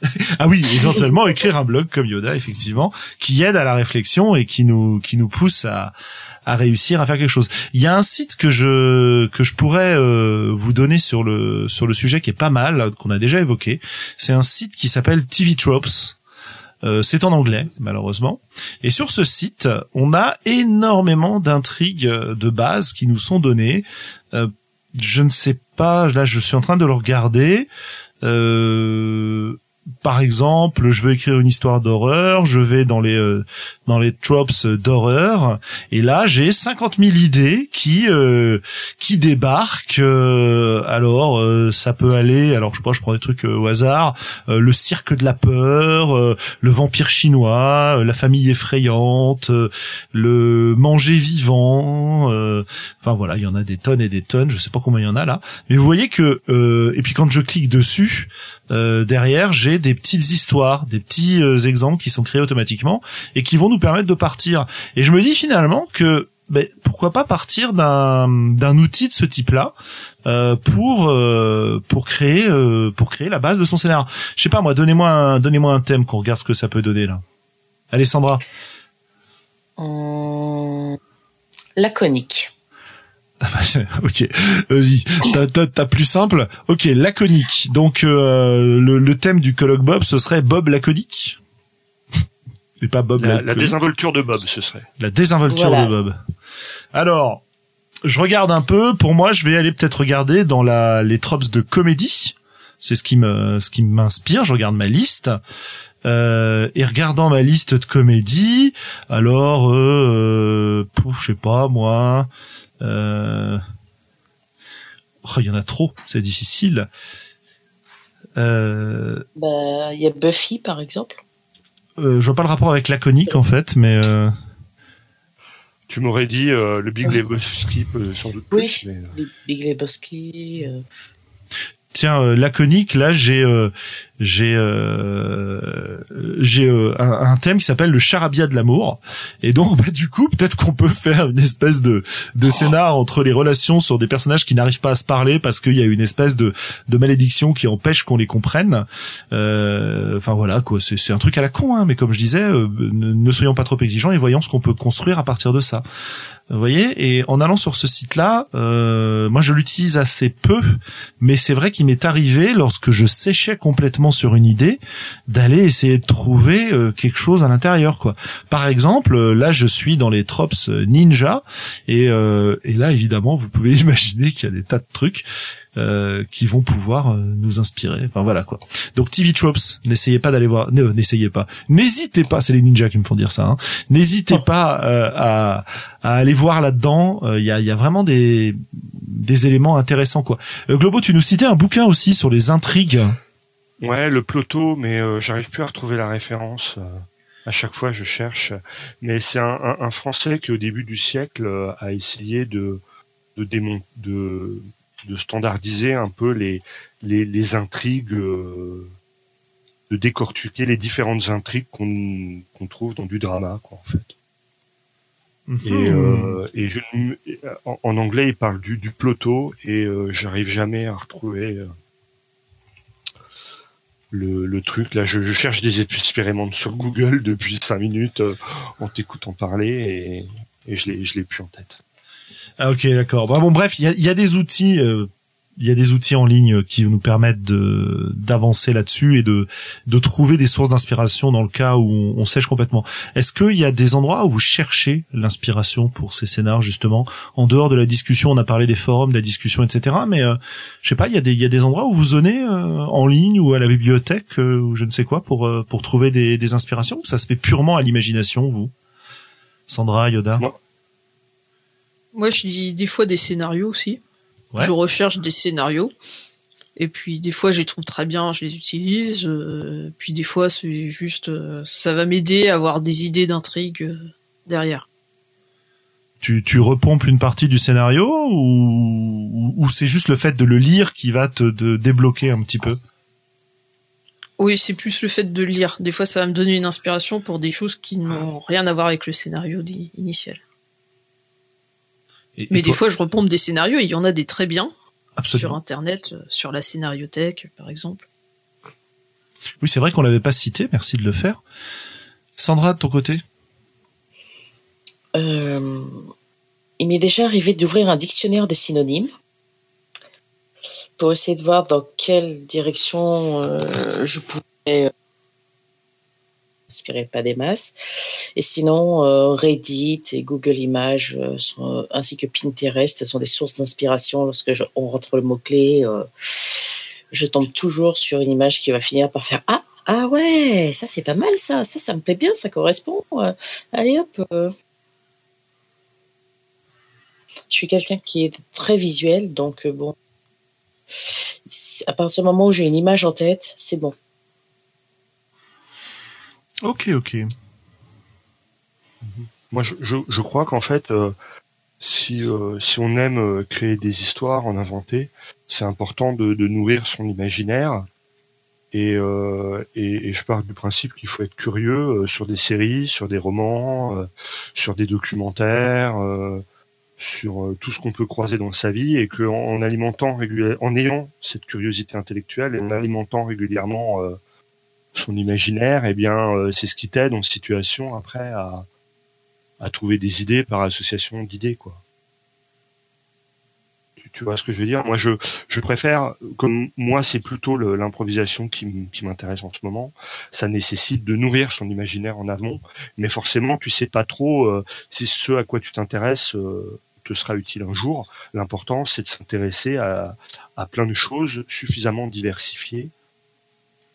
ah oui, éventuellement écrire un blog comme Yoda, effectivement, qui aide à la réflexion et qui nous qui nous pousse à à réussir à faire quelque chose. Il y a un site que je que je pourrais euh, vous donner sur le sur le sujet qui est pas mal qu'on a déjà évoqué. C'est un site qui s'appelle TV Tropes. Euh, c'est en anglais, malheureusement. Et sur ce site, on a énormément d'intrigues de base qui nous sont données. Euh, je ne sais pas, là je suis en train de le regarder. Euh, par exemple, je veux écrire une histoire d'horreur, je vais dans les euh, dans les tropes d'horreur, et là j'ai 50 000 idées qui euh, qui débarquent. Euh, alors ça peut aller, alors je sais pas, je prends des trucs au hasard, le cirque de la peur, le vampire chinois, la famille effrayante, le manger vivant. enfin voilà, il y en a des tonnes et des tonnes. Je sais pas combien il y en a là, mais vous voyez que et puis quand je clique dessus, derrière j'ai des petites histoires, des petits euh, exemples qui sont créés automatiquement et qui vont nous permettre de partir. Et je me dis finalement que ben, pourquoi pas partir d'un d'un outil de ce type-là euh, pour euh, pour créer pour créer la base de son scénario. Je sais pas moi, donnez-moi un donnez-moi un thème qu'on regarde ce que ça peut donner là. Alessandra. Laconique. ok, vas-y. T'as plus simple. Ok, laconique. Donc euh, le, thème du colloque Bob, ce serait Bob laconique? Et pas Bob la, la désinvolture de Bob, ce serait. La désinvolture de Bob. Alors, je regarde un peu. Pour moi, je vais aller peut-être regarder dans la les tropes de comédie. C'est ce qui me ce qui m'inspire. Je regarde ma liste. Euh, et regardant ma liste de comédie, alors, euh, euh je sais pas moi, euh... Oh, il y en a trop, c'est difficile. Euh... Bah, il y a Buffy par exemple. Euh, je vois pas le rapport avec laconique en fait, mais. Euh... Tu m'aurais dit euh, le Big Lebowski sans doute. Oui, plus, mais... le Big Lebowski. Tiens, euh, laconique, là j'ai j'ai euh, j'ai euh, un, thème qui s'appelle le charabia de l'amour. Et donc bah, du coup peut-être qu'on peut faire une espèce de de scénar entre les relations sur des personnages qui n'arrivent pas à se parler parce qu'il y a une espèce de de malédiction qui empêche qu'on les comprenne. Euh, enfin voilà quoi c'est c'est un truc à la con hein, mais comme je disais ne, ne soyons pas trop exigeants et voyons ce qu'on peut construire à partir de ça voyez Et en allant sur ce site-là, euh, moi je l'utilise assez peu, mais c'est vrai qu'il m'est arrivé lorsque je séchais complètement sur une idée d'aller essayer de trouver euh, quelque chose à l'intérieur, quoi. Par exemple, euh, là je suis dans les tropes ninja et, et là évidemment vous pouvez imaginer qu'il y a des tas de trucs euh, qui vont pouvoir euh, nous inspirer. Enfin voilà quoi. Donc TV Tropes, n'essayez pas d'aller voir, n'essayez pas, n'hésitez pas, c'est les ninjas qui me font dire ça. Hein. N'hésitez oh. pas euh, à, à, aller voir là-dedans. Il y, a, y a vraiment des des éléments intéressants quoi. Globo, tu nous citais un bouquin aussi sur les intrigues. Ouais, le ploto, mais j'arrive plus à retrouver la référence. À chaque fois, je cherche. Mais c'est un, un, un, Français qui, au début du siècle, a essayé de de, démon de de standardiser un peu les, les, les intrigues, euh, de décortiquer les différentes intrigues qu'on trouve dans du drama, quoi, en fait. Mhm. Et, euh, et je, en, anglais, il parle du, du ploto et euh, j'arrive jamais à retrouver le, le, truc. Là, je, je, cherche des expériments sur Google depuis cinq minutes en t'écoutant parler et, et je l'ai, je l'ai plus en tête. Ah ok d'accord. Bon, bon bref, il y a, y a, des outils euh, il y a des outils en ligne qui nous permettent de d'avancer là-dessus et de de trouver des sources d'inspiration dans le cas où on, sèche complètement. Est-ce qu'il y a des endroits où vous cherchez l'inspiration pour ces scénars justement en dehors de la discussion On a parlé des forums, de la discussion, etc. Mais euh, je sais pas, il y a des il y a des endroits où vous zonnez euh, en ligne ou à la bibliothèque euh, ou je ne sais quoi pour euh, pour trouver des des inspirations. Ça se fait purement à l'imagination, vous? Sandra, Yoda? Moi, je lis des fois des scénarios aussi. Ouais. Je recherche des scénarios. Et puis des fois, je les trouve très bien, je les utilise. euh, puis des fois, c'est juste, euh, ça va m'aider à avoir des idées d'intrigue euh, derrière. tu, tu repompes une partie du scénario ou, ou c'est juste le fait de le lire qui va te de débloquer un petit peu? Oui, c'est plus le fait de lire. Des fois, ça va me donner une inspiration pour des choses qui n'ont rien à voir avec le scénario initial. Et- Mais et des toi- fois, je repompe des scénarios et il y en a des très bien sur. Internet, euh, sur la scénariothèque, par exemple. Oui, c'est vrai qu'on l'avait pas cité. Merci de le faire. Sandra, de ton côté Euh, il m'est déjà arrivé d'ouvrir un dictionnaire des synonymes pour essayer de voir dans quelle direction euh, je pouvais euh, inspirer pas des masses. Et sinon, euh, Reddit et Google Images, euh, sont, ainsi que Pinterest, sont des sources d'inspiration lorsque je, on rentre le mot-clé. euh, je tombe toujours sur une image qui va finir par faire Ah, ah ouais, ça c'est pas mal ça, ça ça me plaît bien, ça correspond. euh, allez hop. euh. Je suis quelqu'un qui est très visuel, donc euh, bon. À partir du moment où j'ai une image en tête, c'est bon. Ok, ok. Moi, je, je, je crois qu'en fait, euh, si, euh, si on aime euh, créer des histoires, en inventer, c'est important de, de nourrir son imaginaire. Et, euh, et, et je pars du principe qu'il faut être curieux euh, sur des séries, sur des romans, euh, sur des documentaires, sur tout ce qu'on peut croiser dans sa vie, et qu'en en alimentant régulièrement, en ayant cette curiosité intellectuelle et en alimentant régulièrement son imaginaire, eh bien, euh, c'est ce qui t'aide en situation après à, trouver des idées par association d'idées, quoi. Tu, vois ce que je veux dire? Moi, je, je préfère, comme moi, c'est plutôt l'improvisation qui, qui m'intéresse en ce moment. Ça nécessite de nourrir son imaginaire en amont, mais forcément, tu sais pas trop euh, si ce à quoi tu t'intéresses euh, te sera utile un jour. L'important, c'est de s'intéresser à, à plein de choses suffisamment diversifiées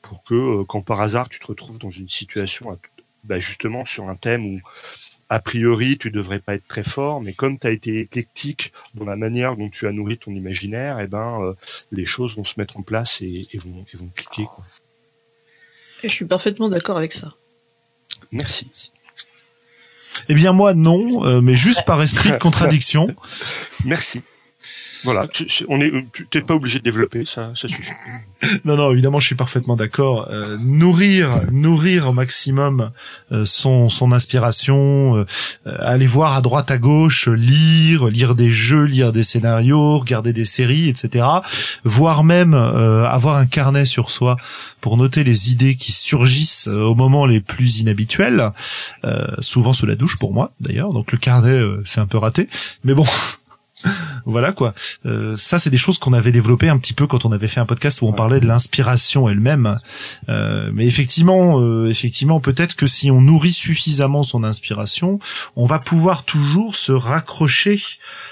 pour que, euh, quand par hasard, tu te retrouves dans une situation, à- bah, justement, sur un thème où a priori, tu devrais pas être très fort, mais comme tu as été éclectique dans la manière dont tu as nourri ton imaginaire, eh ben, euh, les choses vont se mettre en place et, et vont, et vont cliquer. Quoi. Et je suis parfaitement d'accord avec ça. Merci. Eh bien moi non, euh, mais juste par esprit de contradiction. Merci. Voilà, on est, tu t'es pas obligé de développer, ça, ça suffit. Non, non, évidemment, je suis parfaitement d'accord. Euh, nourrir, nourrir au maximum euh, son son inspiration, euh, euh, aller voir à droite à gauche, lire, lire des jeux, lire des scénarios, regarder des séries, etc. Voire même euh, avoir un carnet sur soi pour noter les idées qui surgissent euh, au moment les plus inhabituels, euh, souvent sous la douche pour moi d'ailleurs. Donc le carnet, euh, c'est un peu raté, mais bon. Voilà quoi. Euh, ça, c'est des choses qu'on avait développées un petit peu quand on avait fait un podcast où on parlait de l'inspiration elle-même. Euh, mais effectivement, euh, effectivement, peut-être que si on nourrit suffisamment son inspiration, on va pouvoir toujours se raccrocher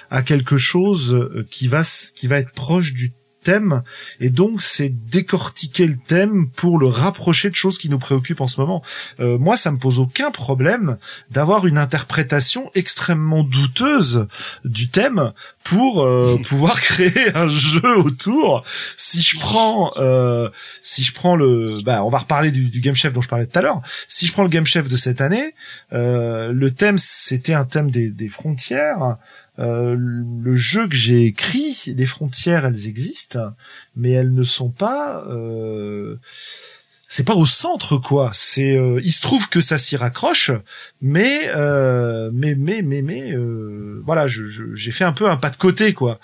à quelque chose euh, qui va qui va être proche du thème et donc c'est décortiquer le thème pour le rapprocher de choses qui nous préoccupent en ce moment. Euh, moi, ça me pose aucun problème d'avoir une interprétation extrêmement douteuse du thème pour euh, pouvoir créer un jeu autour. Si je prends, euh, si je prends le, bah, on va reparler du, du Game Chef dont je parlais tout à l'heure. Si je prends le Game Chef de cette année, euh, le thème c'était un thème des, des frontières. Euh, le jeu que j'ai écrit, les frontières, elles existent, mais elles ne sont pas. Euh, c'est pas au centre quoi. C'est, euh, il se trouve que ça s'y raccroche, mais euh, mais mais mais mais voilà, je- je- j'ai fait un peu un pas de côté quoi.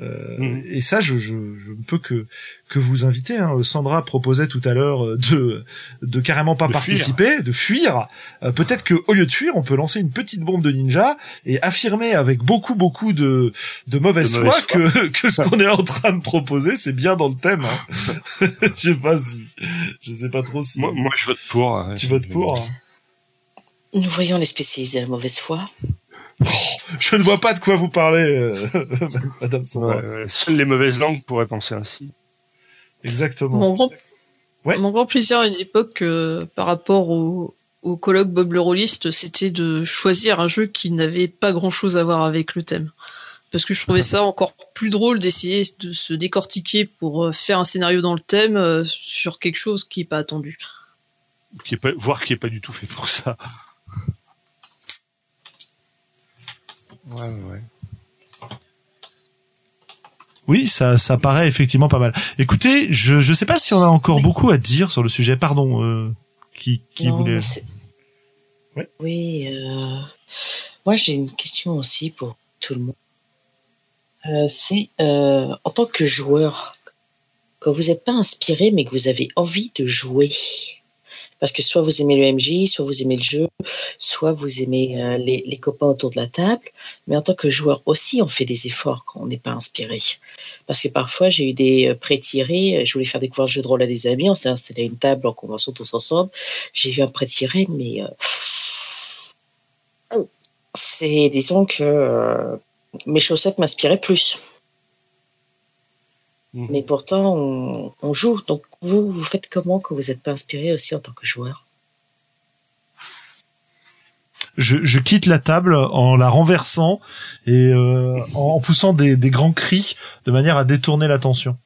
Euh, Mhm. Et ça, je, je, je ne peux que que vous inviter. Hein. Sandra proposait tout à l'heure euh, de de carrément pas De participer, de fuir. Euh, Peut-être que au lieu de fuir, on peut lancer une petite bombe de ninja et affirmer avec beaucoup beaucoup de de mauvaise, De mauvaise foi, que que ce qu'on est en train de proposer, c'est bien dans le thème. Hein. je sais pas si, je sais pas trop si Moi, moi, je vote pour. hein. tu votes pour. hein. Nous voyons les spécialistes de la mauvaise foi. Je ne vois pas de quoi vous parlez, euh, Madame Sandra. Ouais, ouais. Seules les mauvaises langues pourraient penser ainsi. Exactement. Mon grand, Ouais. mon grand plaisir à une époque, euh, par rapport au, au colloque Bob le Rolliste, c'était de choisir un jeu qui n'avait pas grand chose à voir avec le thème. Parce que je trouvais ça encore plus drôle d'essayer de se décortiquer pour euh, faire un scénario dans le thème euh, sur quelque chose qui n'est pas attendu. Qui est pas, voire qui est pas du tout fait pour ça. Ouais, ouais, ouais. Oui, ça, ça paraît effectivement pas mal. Écoutez, je je sais pas si on a encore beaucoup à dire sur le sujet. Pardon, euh, qui qui Non, voulait. Ouais. Oui, euh, moi j'ai une question aussi pour tout le monde. Euh, c'est euh, en tant que joueur, quand vous n'êtes pas inspiré mais que vous avez envie de jouer, parce que soit vous aimez le MJ, soit vous aimez le jeu, soit vous aimez euh, les, les copains autour de la table, mais en tant que joueur aussi, on fait des efforts quand on n'est pas inspiré. Parce que parfois, j'ai eu des euh, pré-tirés, je voulais faire découvrir le jeu de rôle à des amis, on s'est installé à une table en convention tous ensemble, j'ai eu un pré-tiré, mais euh, c'est, disons que euh, mes chaussettes m'inspiraient plus. Mhm. Mais pourtant, on, on joue. Donc, vous, vous faites comment quand vous n'êtes pas inspiré aussi en tant que joueur? Je, je quitte la table en la renversant et euh, en, en poussant des, des grands cris de manière à détourner l'attention.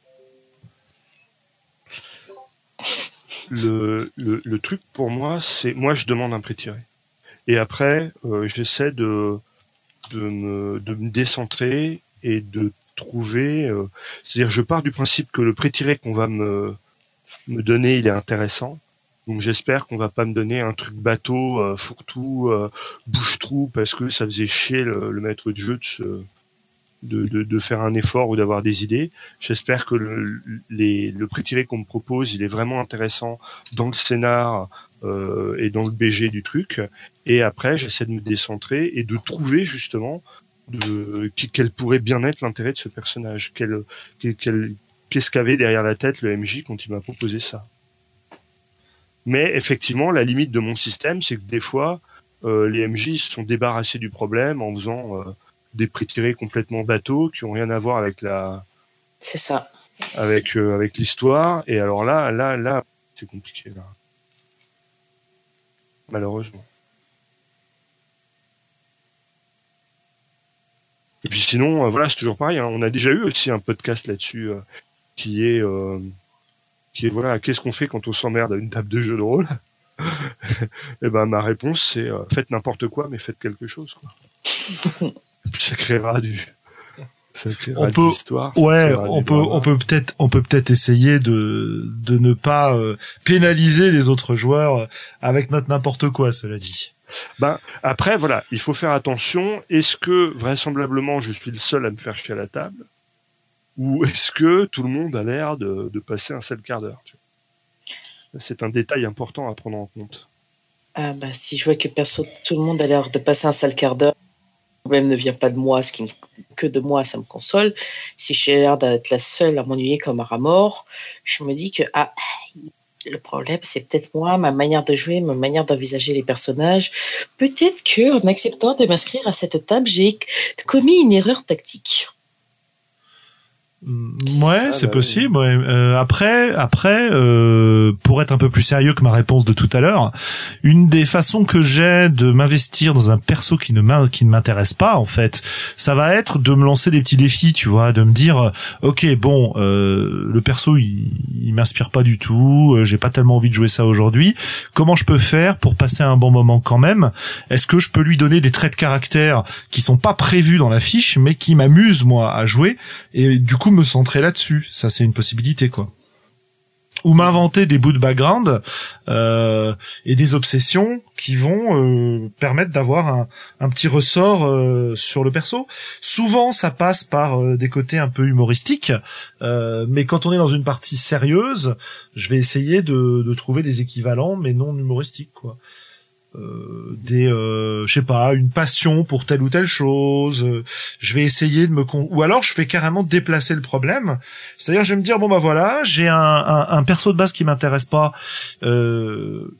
le, le, le truc pour moi, c'est moi je demande un prêt tiré. Et après, euh, j'essaie de, de, me, de me décentrer et de trouver. euh, C'est-à-dire, je pars du principe que le prêt tiré qu'on va me, me donner, il est intéressant. Donc j'espère qu'on va pas me donner un truc bateau, euh, fourre-tout, euh, bouche-trou, parce que ça faisait chier le, maître de jeu de, de, de, faire un effort ou d'avoir des idées. J'espère que le, les, le pré-tiré qu'on me propose, il est vraiment intéressant dans le scénar euh, et dans le BG du truc. Et après, j'essaie de me décentrer et de trouver justement de, qui- quel pourrait bien être l'intérêt de ce personnage? Quel, quel, quel- qu'est-ce qu'avait derrière la tête le MJ quand il m'a proposé ça? Mais effectivement, la limite de mon système, c'est que des fois, euh, les MJ se sont débarrassés du problème en faisant euh, des pré-tirés complètement bateaux qui ont rien à voir avec la, C'est ça. avec euh, avec l'histoire et alors là là là c'est compliqué là malheureusement et puis sinon euh, voilà c'est toujours pareil hein. on a déjà eu aussi un podcast là-dessus euh, qui est euh, qui est voilà qu'est-ce qu'on fait quand on s'emmerde à une table de jeu de rôle? Et ben ma réponse c'est euh, faites n'importe quoi mais faites quelque chose quoi. et puis ça créera du ça créera On de peut- Ouais, on peut, on peut peut-être, on peut peut-être essayer de de ne pas euh, pénaliser les autres joueurs avec notre n'importe quoi. Cela dit. Ben, après, voilà, il faut faire attention. Est-ce que, vraisemblablement, je suis le seul à me faire chier à la table? Ou est-ce que tout le monde a l'air de, passer un seul quart d'heure C'est un détail important à prendre en compte. Ah bah, si je vois que tout le monde a l'air de passer un sale quart d'heure, le problème ne vient pas de moi, ce qui que de moi, ça me console. Si j'ai l'air d'être la seule à m'ennuyer comme un rat mort, je me dis que ah, le problème, c'est peut-être moi, ma manière de jouer, ma manière d'envisager les personnages. Peut-être que en acceptant de m'inscrire à cette table, j'ai commis une erreur tactique. Mm, Ouais, Ah, c'est bah possible. ouais. Euh, après, après, euh, pour être un peu plus sérieux que ma réponse de tout à l'heure, une des façons que j'ai de m'investir dans un perso qui ne m'in- qui ne m'intéresse pas, en fait, ça va être de me lancer des petits défis, tu vois, de me dire, euh, ok, bon, euh, le perso, il, il m'inspire pas du tout, euh, j'ai pas tellement envie de jouer ça aujourd'hui. Comment je peux faire pour passer un bon moment quand même? Est-ce que je peux lui donner des traits de caractère qui sont pas prévus dans la fiche, mais qui m'amusent moi à jouer? Et du coup me centrer là-dessus. Ça, c'est une possibilité, quoi. ou m'inventer des bouts de background euh, et des obsessions qui vont euh, permettre d'avoir un, petit ressort euh, sur le perso. Souvent, ça passe par euh, des côtés un peu humoristiques, euh, mais quand on est dans une partie sérieuse, je vais essayer de, de trouver des équivalents, mais non humoristiques, quoi. Euh, des euh, je sais pas une passion pour telle ou telle chose. Euh, je vais essayer de me con ou alors je fais carrément déplacer le problème. C'est-à-dire je vais me dire bon bah voilà j'ai un, un, un, perso de base qui m'intéresse pas euh,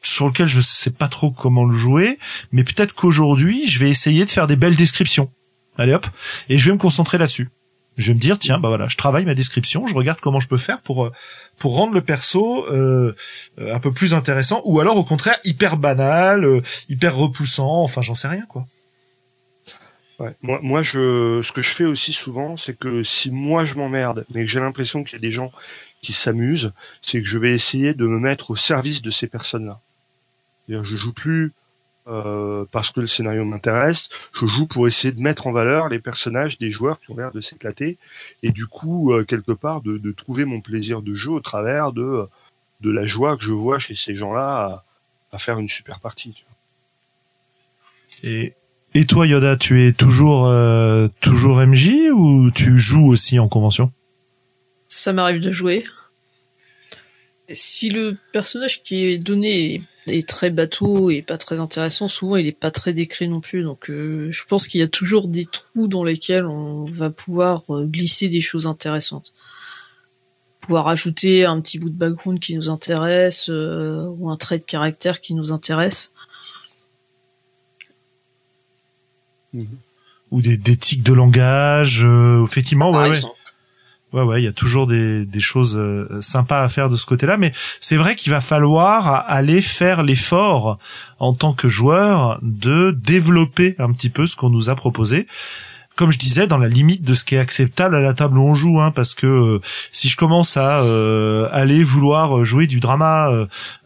sur lequel je sais pas trop comment le jouer mais peut-être qu'aujourd'hui je vais essayer de faire des belles descriptions. Allez hop et je vais me concentrer là-dessus je vais me dire tiens bah voilà je travaille ma description je regarde comment je peux faire pour euh, pour rendre le perso euh, euh, un peu plus intéressant ou alors au contraire hyper banal hyper repoussant enfin j'en sais rien quoi ouais. moi moi je ce que je fais aussi souvent c'est que si moi je m'emmerde mais que j'ai l'impression qu'il y a des gens qui s'amusent c'est que je vais essayer de me mettre au service de ces personnes là je joue plus euh, parce que le scénario m'intéresse. Je joue pour essayer de mettre en valeur les personnages des joueurs qui ont l'air de s'éclater et du coup euh, quelque part de, de, trouver mon plaisir de jeu au travers de de la joie que je vois chez ces gens-là à, à, faire une super partie. Et et toi Yoda, tu es toujours euh, toujours MJ ou tu joues aussi en convention? Ça m'arrive de jouer. Si le personnage qui est donné est très bateau et pas très intéressant, souvent il est pas très décrit non plus. Donc euh, je pense qu'il y a toujours des trous dans lesquels on va pouvoir euh, glisser des choses intéressantes. Pouvoir ajouter un petit bout de background qui nous intéresse euh, ou un trait de caractère qui nous intéresse. Mmh. Ou des, des tics de langage, euh, effectivement, ouais, ouais. Ouais, ouais, il y a toujours des, des choses euh, sympas à faire de ce côté-là, mais c'est vrai qu'il va falloir aller faire l'effort en tant que joueur de développer un petit peu ce qu'on nous a proposé. Comme je disais, dans la limite de ce qui est acceptable à la table où on joue, hein, parce que euh, si je commence à euh, aller vouloir jouer du drama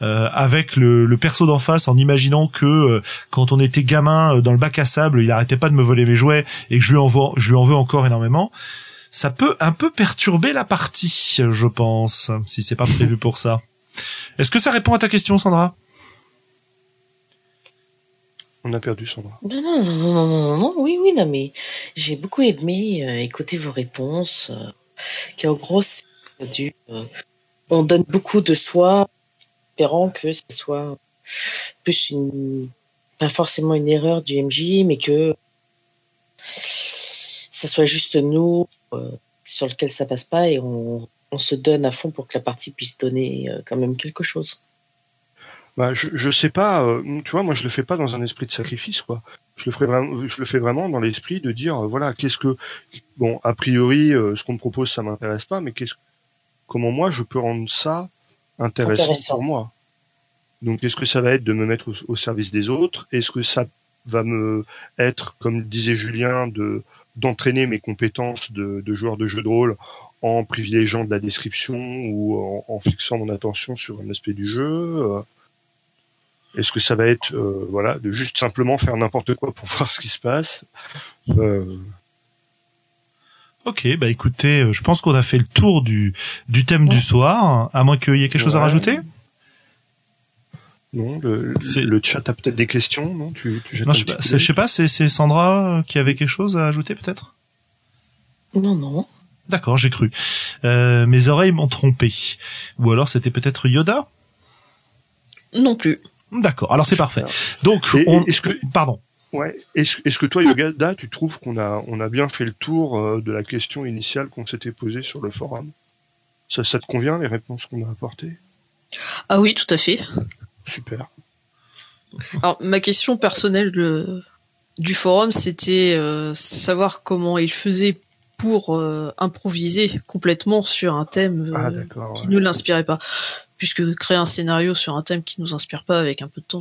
avec le, le perso d'en face, en imaginant que quand on était gamin dans le bac à sable, il arrêtait pas de me voler mes jouets et que je lui en veux encore énormément, ça peut un peu perturber la partie, je pense, si c'est pas prévu pour ça. Est-ce que ça répond à ta question, Sandra? On a perdu Sandra. Non, non, non, non, non, non, oui, oui, non, mais j'ai beaucoup aimé euh, écouter vos réponses. Euh, qui en gros, du, euh, on donne beaucoup de soi, espérant que ce soit plus une, pas forcément une erreur du MJ, mais que ça soit juste nous sur lequel ça passe pas et on, on, se donne à fond pour que la partie puisse donner euh, quand même quelque chose. Bah, je, je sais pas, euh, tu vois, moi je le fais pas dans un esprit de sacrifice, quoi. Je le, ferai vraiment, je le fais vraiment dans l'esprit de dire, voilà, qu'est-ce que, bon, a priori, ce qu'on me propose, ça m'intéresse pas, mais qu'est-ce, comment moi je peux rendre ça intéressant, intéressant. pour moi? Donc, est-ce que ça va être de me mettre au, au service des autres? Est-ce que ça va me être, comme disait Julien, de d'entraîner mes compétences de, de, joueur de jeu de rôle en privilégiant de la description ou en, en fixant mon attention sur un aspect du jeu euh, Est-ce que ça va être euh, voilà de juste simplement faire n'importe quoi pour voir ce qui se passe euh... Ok, bah écoutez, je pense qu'on a fait le tour du, du thème ouais. du soir, à moins qu'il y ait quelque ouais. chose à rajouter? Non, le, le chat a peut-être des questions, non? Tu, tu non, je, sais pas, je sais pas, c'est Sandra qui avait quelque chose à ajouter peut-être? Non, non. D'accord, j'ai cru. Euh, mes oreilles m'ont trompé. Ou alors c'était peut-être Yoda? Non plus. D'accord, alors c'est parfait. Donc, on... est-ce que... Pardon. Ouais. Est-ce est que toi, Yoda, tu trouves qu'on a, on a bien fait le tour euh, de la question initiale qu'on s'était posée sur le forum? Ça, ça te convient, les réponses qu'on a apportées? Ah oui, tout à fait. Super. Alors, ma question personnelle de, du forum, c'était euh, savoir comment il faisait pour euh, improviser complètement sur un thème euh, ah, qui ouais. ne l'inspirait pas. Puisque créer un scénario sur un thème qui nous inspire pas avec un peu de temps,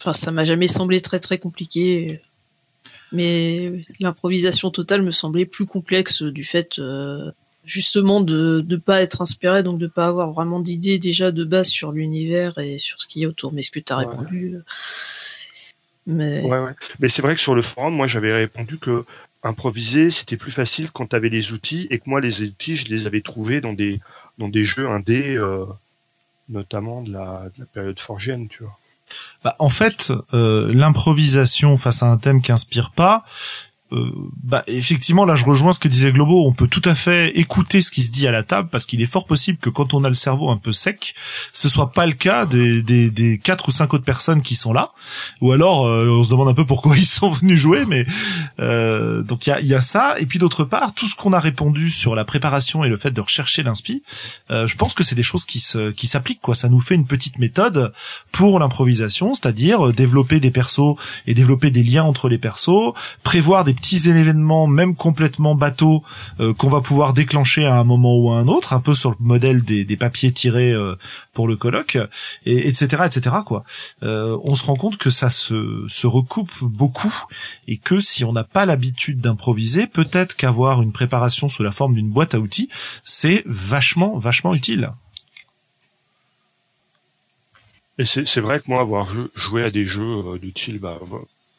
enfin, ça m'a jamais semblé très très compliqué. Mais l'improvisation totale me semblait plus complexe du fait justement de ne pas être inspiré, donc de pas avoir vraiment d'idée déjà de base sur l'univers et sur ce qui est autour. Mais ce que tu as ouais. répondu. Mais... Ouais, ouais. Mais c'est vrai que sur le forum, moi j'avais répondu que improviser, c'était plus facile quand tu avais les outils et que moi les outils, je les avais trouvés dans des dans des jeux indés, euh, notamment de la, de la période forgienne, tu vois. Bah, en fait, euh, l'improvisation face à un thème qui inspire pas, euh, bah effectivement là je rejoins ce que disait Globo. On peut tout à fait écouter ce qui se dit à la table parce qu'il est fort possible que quand on a le cerveau un peu sec ce soit pas le cas des, des, des quatre ou cinq autres personnes qui sont là. Ou alors euh, on se demande un peu pourquoi ils sont venus jouer mais euh, donc il y a, y a ça. Et puis d'autre part tout ce qu'on a répondu sur la préparation et le fait de rechercher l'inspi euh, je pense que c'est des choses qui se qui s'appliquent quoi. Ça nous fait une petite méthode pour l'improvisation c'est-à-dire développer des persos et développer des liens entre les persos prévoir des petits événements, même complètement bateaux, euh, qu'on va pouvoir déclencher à un moment ou à un autre, un peu sur le modèle des, papiers tirés euh, pour le colloque, et, etc., etc. Quoi. Euh, on se rend compte que ça se, se recoupe beaucoup, et que si on n'a pas l'habitude d'improviser, peut-être qu'avoir une préparation sous la forme d'une boîte à outils, c'est vachement, vachement utile. Et c'est vrai que moi, avoir joué à des jeux d'utile, bah,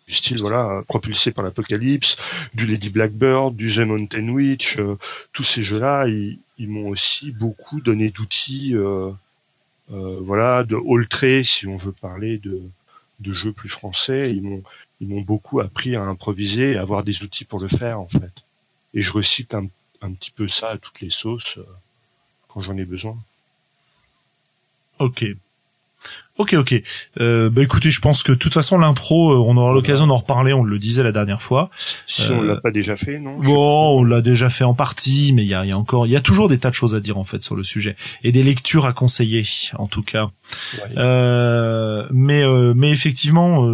du style voilà propulsé par l'apocalypse, du Lady Blackbird, du The Mountain Witch, euh, tous ces jeux-là, ils, m'ont aussi beaucoup donné d'outils, euh, euh, voilà, de all si on veut parler de, de jeux plus français, ils m'ont ils m'ont beaucoup appris à improviser et à avoir des outils pour le faire en fait. Et je recite un, un petit peu ça à toutes les sauces quand j'en ai besoin. Ok, Ok, ok. Euh, bah écoutez, je pense que de toute façon l'impro, euh, on aura l'occasion d'en reparler. On le disait la dernière fois. Si on l'a euh, pas déjà fait, non Bon, on l'a déjà fait en partie, mais il y a, y a, encore, il y a toujours des tas de choses à dire en fait sur le sujet et des lectures à conseiller, en tout cas. Euh, mais mais effectivement,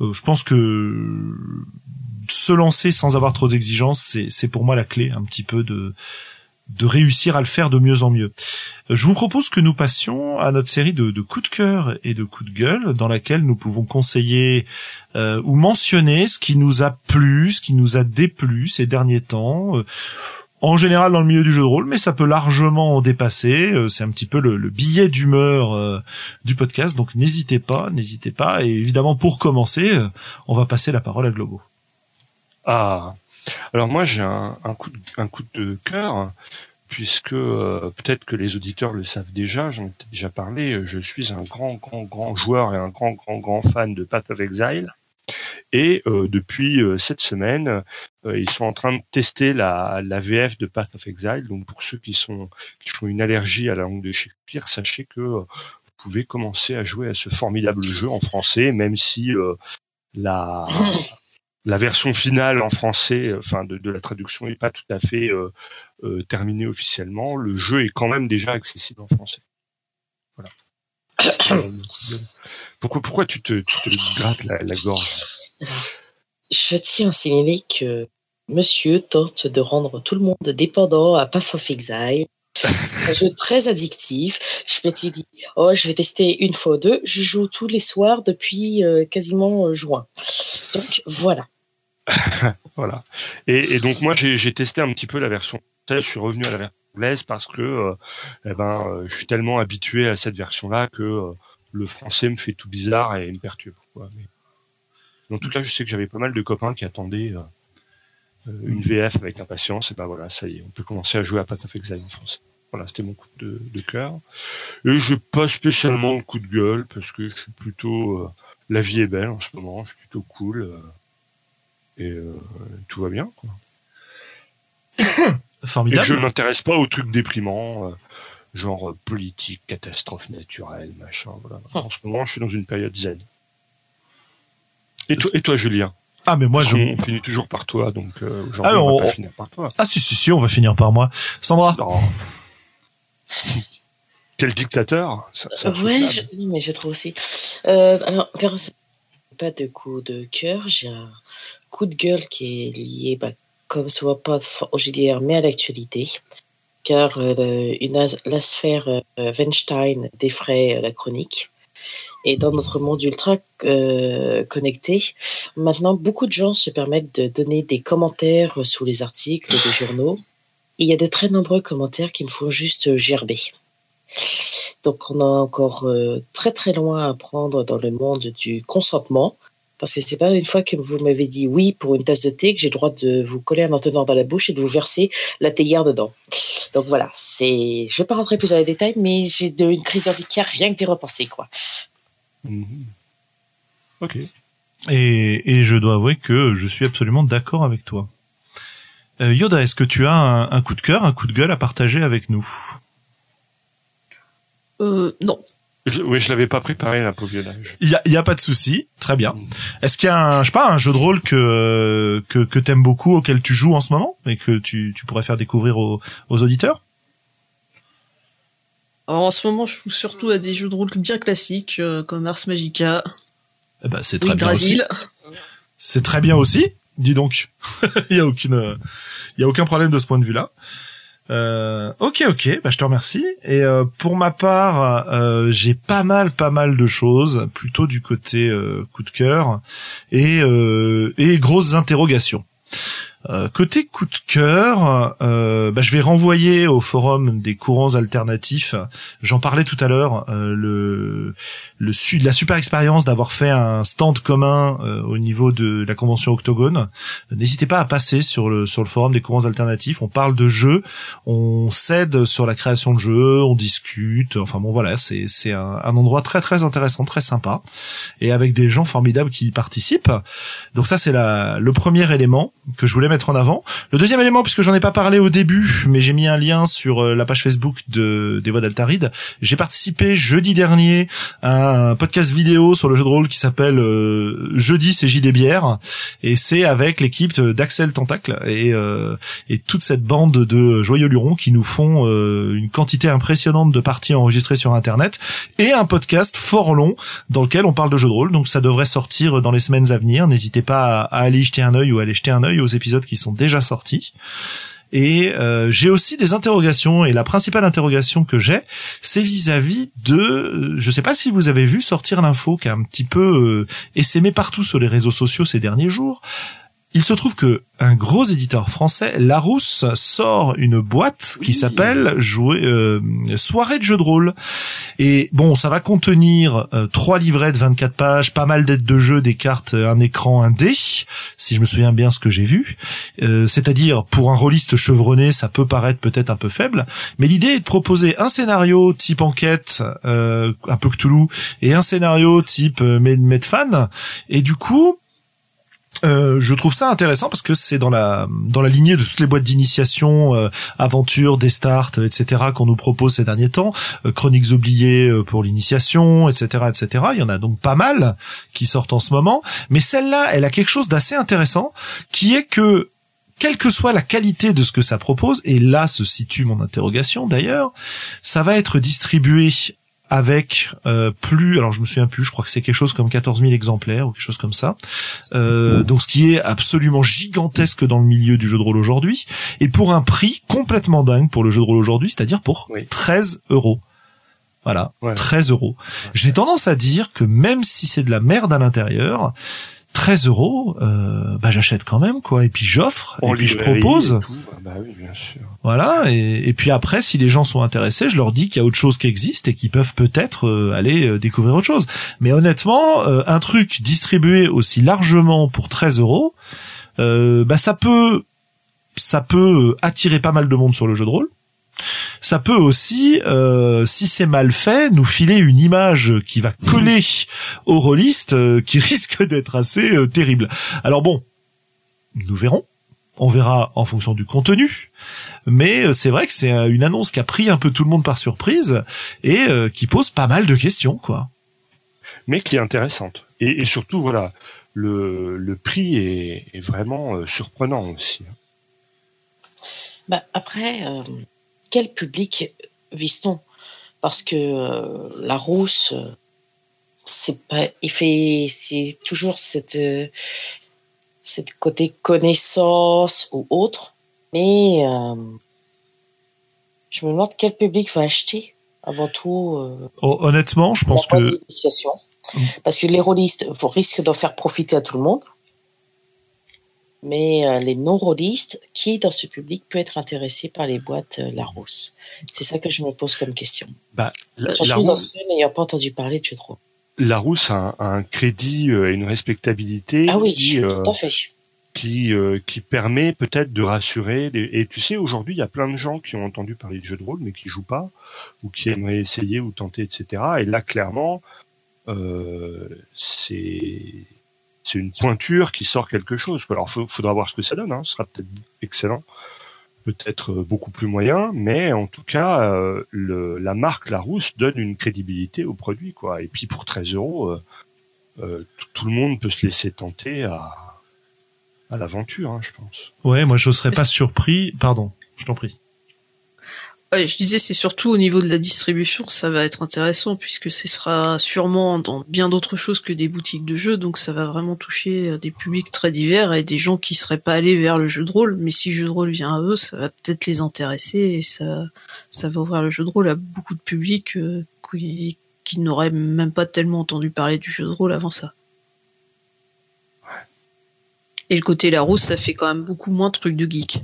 je pense que se lancer sans avoir trop d'exigences, c'est c'est pour moi la clé un petit peu de de réussir à le faire de mieux en mieux. Je vous propose que nous passions à notre série de, coups de cœur et de coups de gueule, dans laquelle nous pouvons conseiller euh, ou mentionner ce qui nous a plu, ce qui nous a déplu ces derniers temps. Euh, en général dans le milieu du jeu de rôle, mais ça peut largement en dépasser. Euh, c'est un petit peu le, billet d'humeur du podcast, donc n'hésitez pas, n'hésitez pas. Et évidemment, pour commencer, on va passer la parole à Globo. Ah, alors moi j'ai un, coup de, un cœur puisque euh, peut-être que les auditeurs le savent déjà, j'en ai déjà parlé, je suis un grand, grand, grand joueur et un grand, grand, grand fan de Path of Exile. Et euh, depuis euh, cette semaine, ils sont en train de tester la, la VF de Path of Exile. Donc pour ceux qui sont qui font une allergie à la langue de Shakespeare, sachez que vous pouvez commencer à jouer à ce formidable jeu en français, même si la la version finale en français, euh, enfin de, la traduction, n'est pas tout à fait euh, euh, terminée officiellement. Le jeu est quand même déjà accessible en français. Pourquoi, pourquoi tu te, tu te grattes la, gorge? Je tiens à signaler que Monsieur tente de rendre tout le monde dépendant à Path of Exile. C'est un jeu très addictif. Je m'étais dit, oh, je vais tester une fois ou deux. Je joue tous les soirs depuis quasiment juin. Donc voilà. voilà. Et, donc moi j'ai testé un petit peu la version je suis revenu à la version anglaise parce que euh, eh ben euh, je suis tellement habitué à cette version-là que euh, le français me fait tout bizarre et me perturbe. Quoi. Mais, en tout cas, je sais que j'avais pas mal de copains qui attendaient une VF avec impatience. Et ben voilà, ça y est, on peut commencer à jouer à Path of Exile en français. Voilà, c'était mon coup de, de cœur. Et je pas spécialement le coup de gueule parce que je suis plutôt la vie est belle en ce moment, je suis plutôt cool et euh, tout va bien. Quoi. Formidable. Et je m'intéresse pas aux trucs déprimants, euh, genre euh, politique, catastrophe naturelle, machin. Voilà. Ah. En ce moment, je suis dans une période zen. Et toi, et toi Julien? Ah mais moi je on finit toujours par toi donc euh, ah, on, va pas finir par toi. Ah si si si on va finir par moi. Sandra? Quel dictateur? Ça, ça Ouais, je... mais je trouve aussi. Euh, alors pas de coup de cœur, j'ai un coup de gueule qui est lié, bah, comme voit pas au GDR, mais à l'actualité, car euh, une, la sphère euh, Weinstein défraie euh, la chronique. Et dans notre monde ultra connecté, maintenant, beaucoup de gens se permettent de donner des commentaires sous les articles des journaux. il y a de très nombreux commentaires qui me font juste gerber. Donc, on a encore très très loin à prendre dans le monde du consentement Parce que c'est pas une fois que vous m'avez dit oui pour une tasse de thé que j'ai le droit de vous coller un entonnoir dans la bouche et de vous verser la théière dedans. Donc voilà, c'est. Je vais pas rentrer plus dans les détails, mais j'ai de- une crise urticaire rien que d'y repenser, quoi. Mhm. Ok. Et, et je dois avouer que je suis absolument d'accord avec toi. Euh, Yoda, est-ce que tu as un, un coup de cœur, un coup de gueule à partager avec nous? Euh, non. Je, oui, je l'avais pas préparé, la pauvre Il y a, y a pas de souci, très bien. Est-ce qu'il y a un, je sais pas, un jeu de rôle que que, que t'aimes beaucoup, auquel tu joues en ce moment et que tu, tu pourrais faire découvrir aux, aux auditeurs? Alors en ce moment, je joue surtout à des jeux de rôle bien classiques, euh, comme Ars Magica, eh ben, c'est très bien aussi. C'est très bien aussi. Dis donc, il y a aucune, il y a aucun problème de ce point de vue-là. Euh, ok, ok, bah je te remercie. Et euh, pour ma part, euh, j'ai pas mal, pas mal de choses, plutôt du côté euh, coup de cœur et et grosses interrogations. Euh, côté coup de cœur, euh, bah, je vais renvoyer au forum des courants alternatifs. J'en parlais tout à l'heure. euh, le le la super expérience d'avoir fait un stand commun euh, au niveau de la convention Octogone. N'hésitez pas à passer sur le sur le forum des courants alternatifs. On parle de jeux, on s'aide sur la création de jeux, on discute. Enfin bon voilà, c'est c'est un, un endroit très très intéressant, très sympa, et avec des gens formidables qui y participent. Donc ça c'est la le premier élément que je voulais mettre en avant. Le deuxième élément, puisque j'en ai pas parlé au début, mais j'ai mis un lien sur euh, la page Facebook de des voix d'Altaride. J'ai participé jeudi dernier à un podcast vidéo sur le jeu de rôle qui s'appelle euh, Jeudi c'est JD Bière et c'est avec l'équipe d'Axel Tentacle et euh, et toute cette bande de joyeux lurons qui nous font une quantité impressionnante de parties enregistrées sur internet et un podcast fort long dans lequel on parle de jeux de rôle. Donc ça devrait sortir dans les semaines à venir. N'hésitez pas à, aller jeter un œil ou à aller jeter un œil aux épisodes qui sont déjà sortis. Et euh, j'ai aussi des interrogations et la principale interrogation que j'ai, c'est vis-à-vis de, euh, je sais pas si vous avez vu sortir l'info qui a un petit peu euh, essaimé partout sur les réseaux sociaux ces derniers jours. Il se trouve que un gros éditeur français, Larousse, sort une boîte qui Oui. s'appelle jouer euh, soirée de jeux de rôle. Et bon, ça va contenir euh, trois livrets de 24 pages, pas mal d'aides de jeu, des cartes, un écran, un dé, si je me souviens bien ce que j'ai vu. Euh, C'est-à-dire, pour un rôliste chevronné, ça peut paraître peut-être un peu faible, mais l'idée est de proposer un scénario type enquête, euh, un peu Cthulhu, et un scénario type euh, Med- Medfan. Et du coup, euh, je trouve ça intéressant parce que c'est dans la dans la lignée de toutes les boîtes d'initiation, euh, aventures, des starts, etc. qu'on nous propose ces derniers temps, euh, chroniques oubliées euh, pour l'initiation, etc., etc. Il y en a donc pas mal qui sortent en ce moment, mais celle-là, elle a quelque chose d'assez intéressant, qui est que quelle que soit la qualité de ce que ça propose, et là se situe mon interrogation d'ailleurs, ça va être distribué avec euh, plus, alors je me souviens plus, je crois que c'est quelque chose comme 14 000 exemplaires ou quelque chose comme ça. Euh, donc ce qui est absolument gigantesque dans le milieu du jeu de rôle aujourd'hui, et pour un prix complètement dingue pour le jeu de rôle aujourd'hui, c'est-à-dire pour Oui. 13 euros. Voilà, Ouais. 13 euros. J'ai tendance à dire que même si c'est de la merde à l'intérieur, 13 euros, euh, bah j'achète quand même quoi. Et puis j'offre, et puis je propose. Ah Bah oui, bien sûr. Voilà, et, et puis après, si les gens sont intéressés, je leur dis qu'il y a autre chose qui existe et qu'ils peuvent peut-être euh, aller euh, découvrir autre chose. Mais honnêtement, euh, un truc distribué aussi largement pour 13 euros, euh, bah ça peut, ça peut attirer pas mal de monde sur le jeu de rôle. Ça peut aussi, euh, si c'est mal fait, nous filer une image qui va coller au rôliste, euh, qui risque d'être assez euh, terrible. Alors bon, nous verrons. On verra en fonction du contenu. Mais euh, c'est vrai que c'est euh, une annonce qui a pris un peu tout le monde par surprise et euh, qui pose pas mal de questions, quoi. Mais qui est intéressante. Et, et surtout, voilà, le, le prix est, est vraiment euh, surprenant aussi. Bah, après, euh, quel public vise-t-on? Parce que euh, la rousse, euh, c'est pas, il fait, c'est toujours cette, euh, cette côté connaissance ou autre. Mais euh, je me demande quel public va acheter avant tout. Oh, honnêtement, je pense que. Parce que les rôlistes risquent d'en faire profiter à tout le monde. Mais euh, les non-rôlistes, qui dans ce public peut être intéressé par les boîtes euh, Larousse? C'est ça que je me pose comme question. Bah, la, la Surtout dans Rousse- ceux n'ayant pas entendu parler de jeux de rôle. Larousse a un, un crédit et une respectabilité Ah oui, qui, euh, tout à fait. qui, euh, qui permet peut-être de rassurer. Et tu sais, aujourd'hui, il y a plein de gens qui ont entendu parler de jeux de rôle, mais qui jouent pas, ou qui aimeraient essayer ou tenter, etc. Et là, clairement, euh, c'est c'est une pointure qui sort quelque chose. Alors, il faudra voir ce que ça donne. Hein. Ce sera peut-être excellent, peut-être euh, beaucoup plus moyen, mais en tout cas, euh, le, la marque Larousse donne une crédibilité au produit, quoi. Et puis pour 13 euros, euh, tout- tout le monde peut se laisser tenter à à l'aventure, hein, je pense. Ouais, moi je serais pas surpris. Pardon, je t'en prie. Ouais, je disais, c'est surtout au niveau de la distribution, ça va être intéressant puisque ce sera sûrement dans bien d'autres choses que des boutiques de jeux, donc ça va vraiment toucher euh, des publics très divers et des gens qui seraient pas allés vers le jeu de rôle, mais si le jeu de rôle vient à eux, ça va peut-être les intéresser et ça, ça va ouvrir le jeu de rôle à beaucoup de publics euh, qui, qui n'auraient même pas tellement entendu parler du jeu de rôle avant ça. Et le côté Larousse, ça fait quand même beaucoup moins de trucs de geek.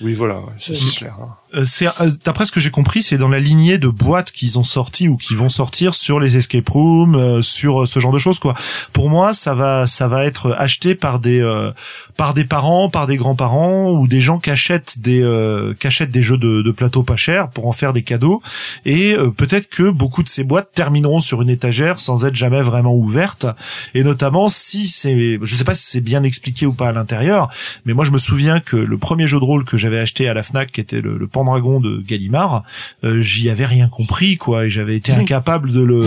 Oui, voilà, Oui. c'est clair. hein. Euh, c'est euh, d'après ce que j'ai compris, c'est dans la lignée de boîtes qu'ils ont sorti ou qui vont sortir sur les escape rooms, euh, sur ce genre de choses quoi. Pour moi, ça va ça va être acheté par des euh, par des parents, par des grands-parents ou des gens qui achètent des euh, qui achètent des jeux de, de plateau pas chers pour en faire des cadeaux et euh, peut-être que beaucoup de ces boîtes termineront sur une étagère sans être jamais vraiment ouvertes et notamment si c'est je sais pas si c'est bien expliqué ou pas à l'intérieur, mais moi je me souviens que le premier jeu de rôle que j'avais acheté à la Fnac qui était le, le Pendragon de Gallimard, euh, j'y avais rien compris quoi et j'avais été incapable de le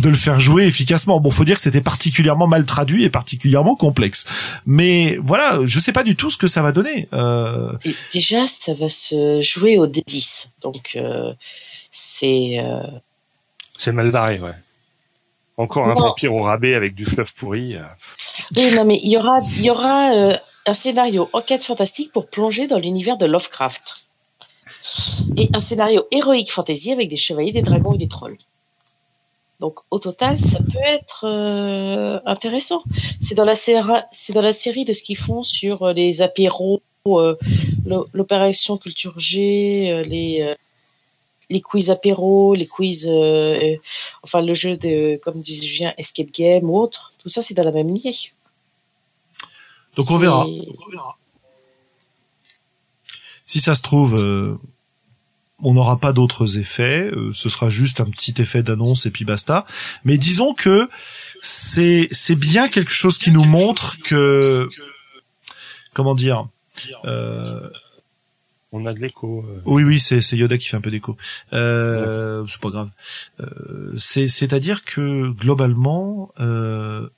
de le faire jouer efficacement. Bon, faut dire que c'était particulièrement mal traduit et particulièrement complexe. Mais voilà, je sais pas du tout ce que ça va donner. Euh, Dé- Déjà, ça va se jouer au D10. Donc, euh, c'est. euh, C'est mal barré, ouais. Encore un Non. vampire au rabais avec du fleuve pourri. Oui, non, mais il y aura, il y aura euh, un scénario enquête fantastique pour plonger dans l'univers de Lovecraft. Et un scénario héroïque fantasy avec des chevaliers, des dragons et des trolls. Donc, au total, ça peut être euh, intéressant. C'est dans la série, c'est dans la série de ce qu'ils font sur euh, les apéros, euh, l'o- l'opération culture G, les les quiz apéros, les quiz, euh, enfin le jeu de, comme disait Julien, escape game ou autre. Tout ça, c'est dans la même lignée. donc on verra. Si ça se trouve, euh, on n'aura pas d'autres effets. euh, ce sera juste un petit effet d'annonce et puis basta. Mais disons que c'est c'est bien quelque chose qui nous montre que comment dire. Euh, On a de l'écho. euh. oui, oui, c'est c'est Yoda qui fait un peu d'écho. Euh, c'est pas grave. Euh, c'est c'est-à-dire que globalement, euh,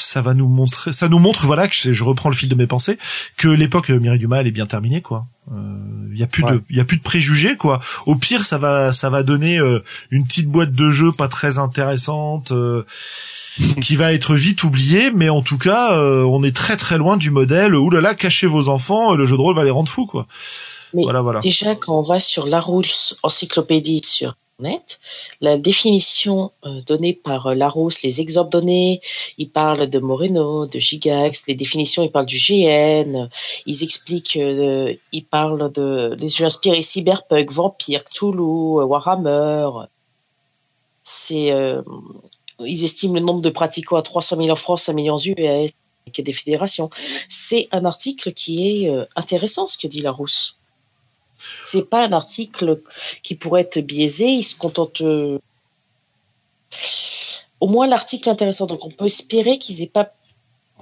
ça va nous montrer, ça nous montre, voilà, que je, je reprends le fil de mes pensées, que l'époque Mireille Dumas elle est bien terminée, quoi. Il y a plus Ouais. de, il y a plus de préjugés, quoi. Au pire, ça va, ça va donner euh, une petite boîte de jeux pas très intéressante. euh, qui va être vite oubliée, mais en tout cas, euh, on est très très loin du modèle. Ouh là là, cachez vos enfants, le jeu de rôle va les rendre fous, quoi. Mais voilà, voilà. Déjà, quand on va sur Larousse encyclopédie sur La définition euh, donnée par euh, Larousse, les exemples donnés, ils parlent de Moreno, de Gigax, les définitions, ils parlent du GN, euh, ils expliquent, euh, ils parlent de les jeux inspirés Cyberpunk, Vampire, Cthulhu, Warhammer. C'est, ils estiment le nombre de pratiquants à 300 000 en France, 5 millions aux US, avec des fédérations. C'est un article qui est intéressant, ce que dit Larousse c'est pas un article qui pourrait être biaisé. Il se contente. euh, Au moins, l'article est intéressant. Donc, on peut espérer qu'ils aient pas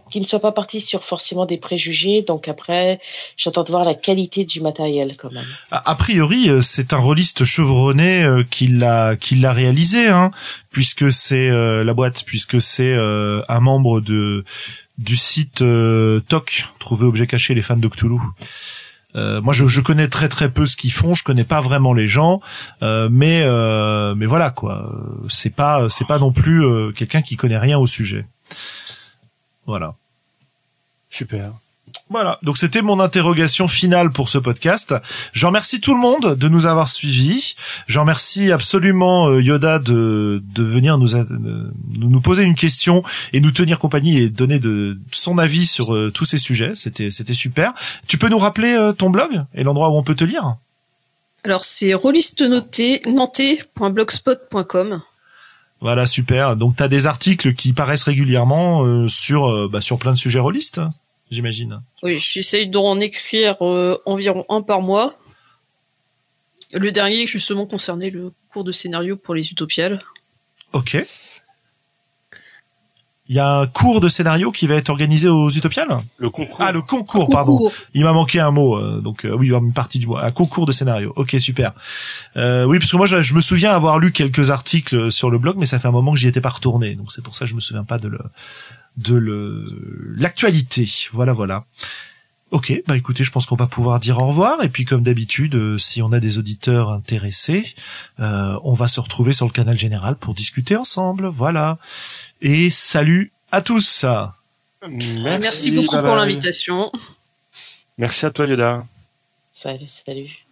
qu'ils ne soient pas partis sur forcément des préjugés. Donc après, j'attends de voir la qualité du matériel quand même. A, priori, euh, c'est un rôliste chevronné euh, qui l'a qui l'a réalisé, hein, puisque c'est la boîte, puisque c'est un membre de du site TOC, trouver objet caché les fans de Cthulhu. Euh, moi, je, connais très très peu ce qu'ils font. Je connais pas vraiment les gens, euh, mais euh, mais voilà quoi. C'est pas c'est pas non plus quelqu'un qui connaît rien au sujet. Voilà. Super. Voilà, donc c'était mon interrogation finale pour ce podcast. Je remercie tout le monde de nous avoir suivis. Je remercie absolument euh, Yoda de, de venir nous, a- de nous poser une question et nous tenir compagnie et donner de, son avis sur euh, tous ces sujets. C'était c'était super. Tu peux nous rappeler euh, ton blog et l'endroit où on peut te lire? Alors c'est roliste nantais.blogspot.com. Voilà, super. Donc t'as des articles qui paraissent régulièrement euh, sur euh, bah, sur plein de sujets rôlistes, j'imagine. Oui, j'essaye d'en écrire euh, environ un par mois. Le dernier, justement, concernait le cours de scénario pour les utopiales. Ok. Il y a un cours de scénario qui va être organisé aux Utopiales? Le concours. Ah, le concours, pardon. Concours. Il m'a manqué un mot, euh, donc euh, oui, une partie du mot. Un concours de scénario. Ok, super. Euh, oui, parce que moi, je, je me souviens avoir lu quelques articles sur le blog, mais ça fait un moment que j'y étais pas retourné, donc c'est pour ça que je me souviens pas de le de le l'actualité. Voilà, voilà. Ok, bah écoutez, je pense qu'on va pouvoir dire au revoir. Et puis, comme d'habitude, euh, si on a des auditeurs intéressés, euh, on va se retrouver sur le canal général pour discuter ensemble. Voilà. Et salut à tous. Merci, Merci beaucoup bye pour l'invitation. Merci à toi, Yoda. Salut, salut.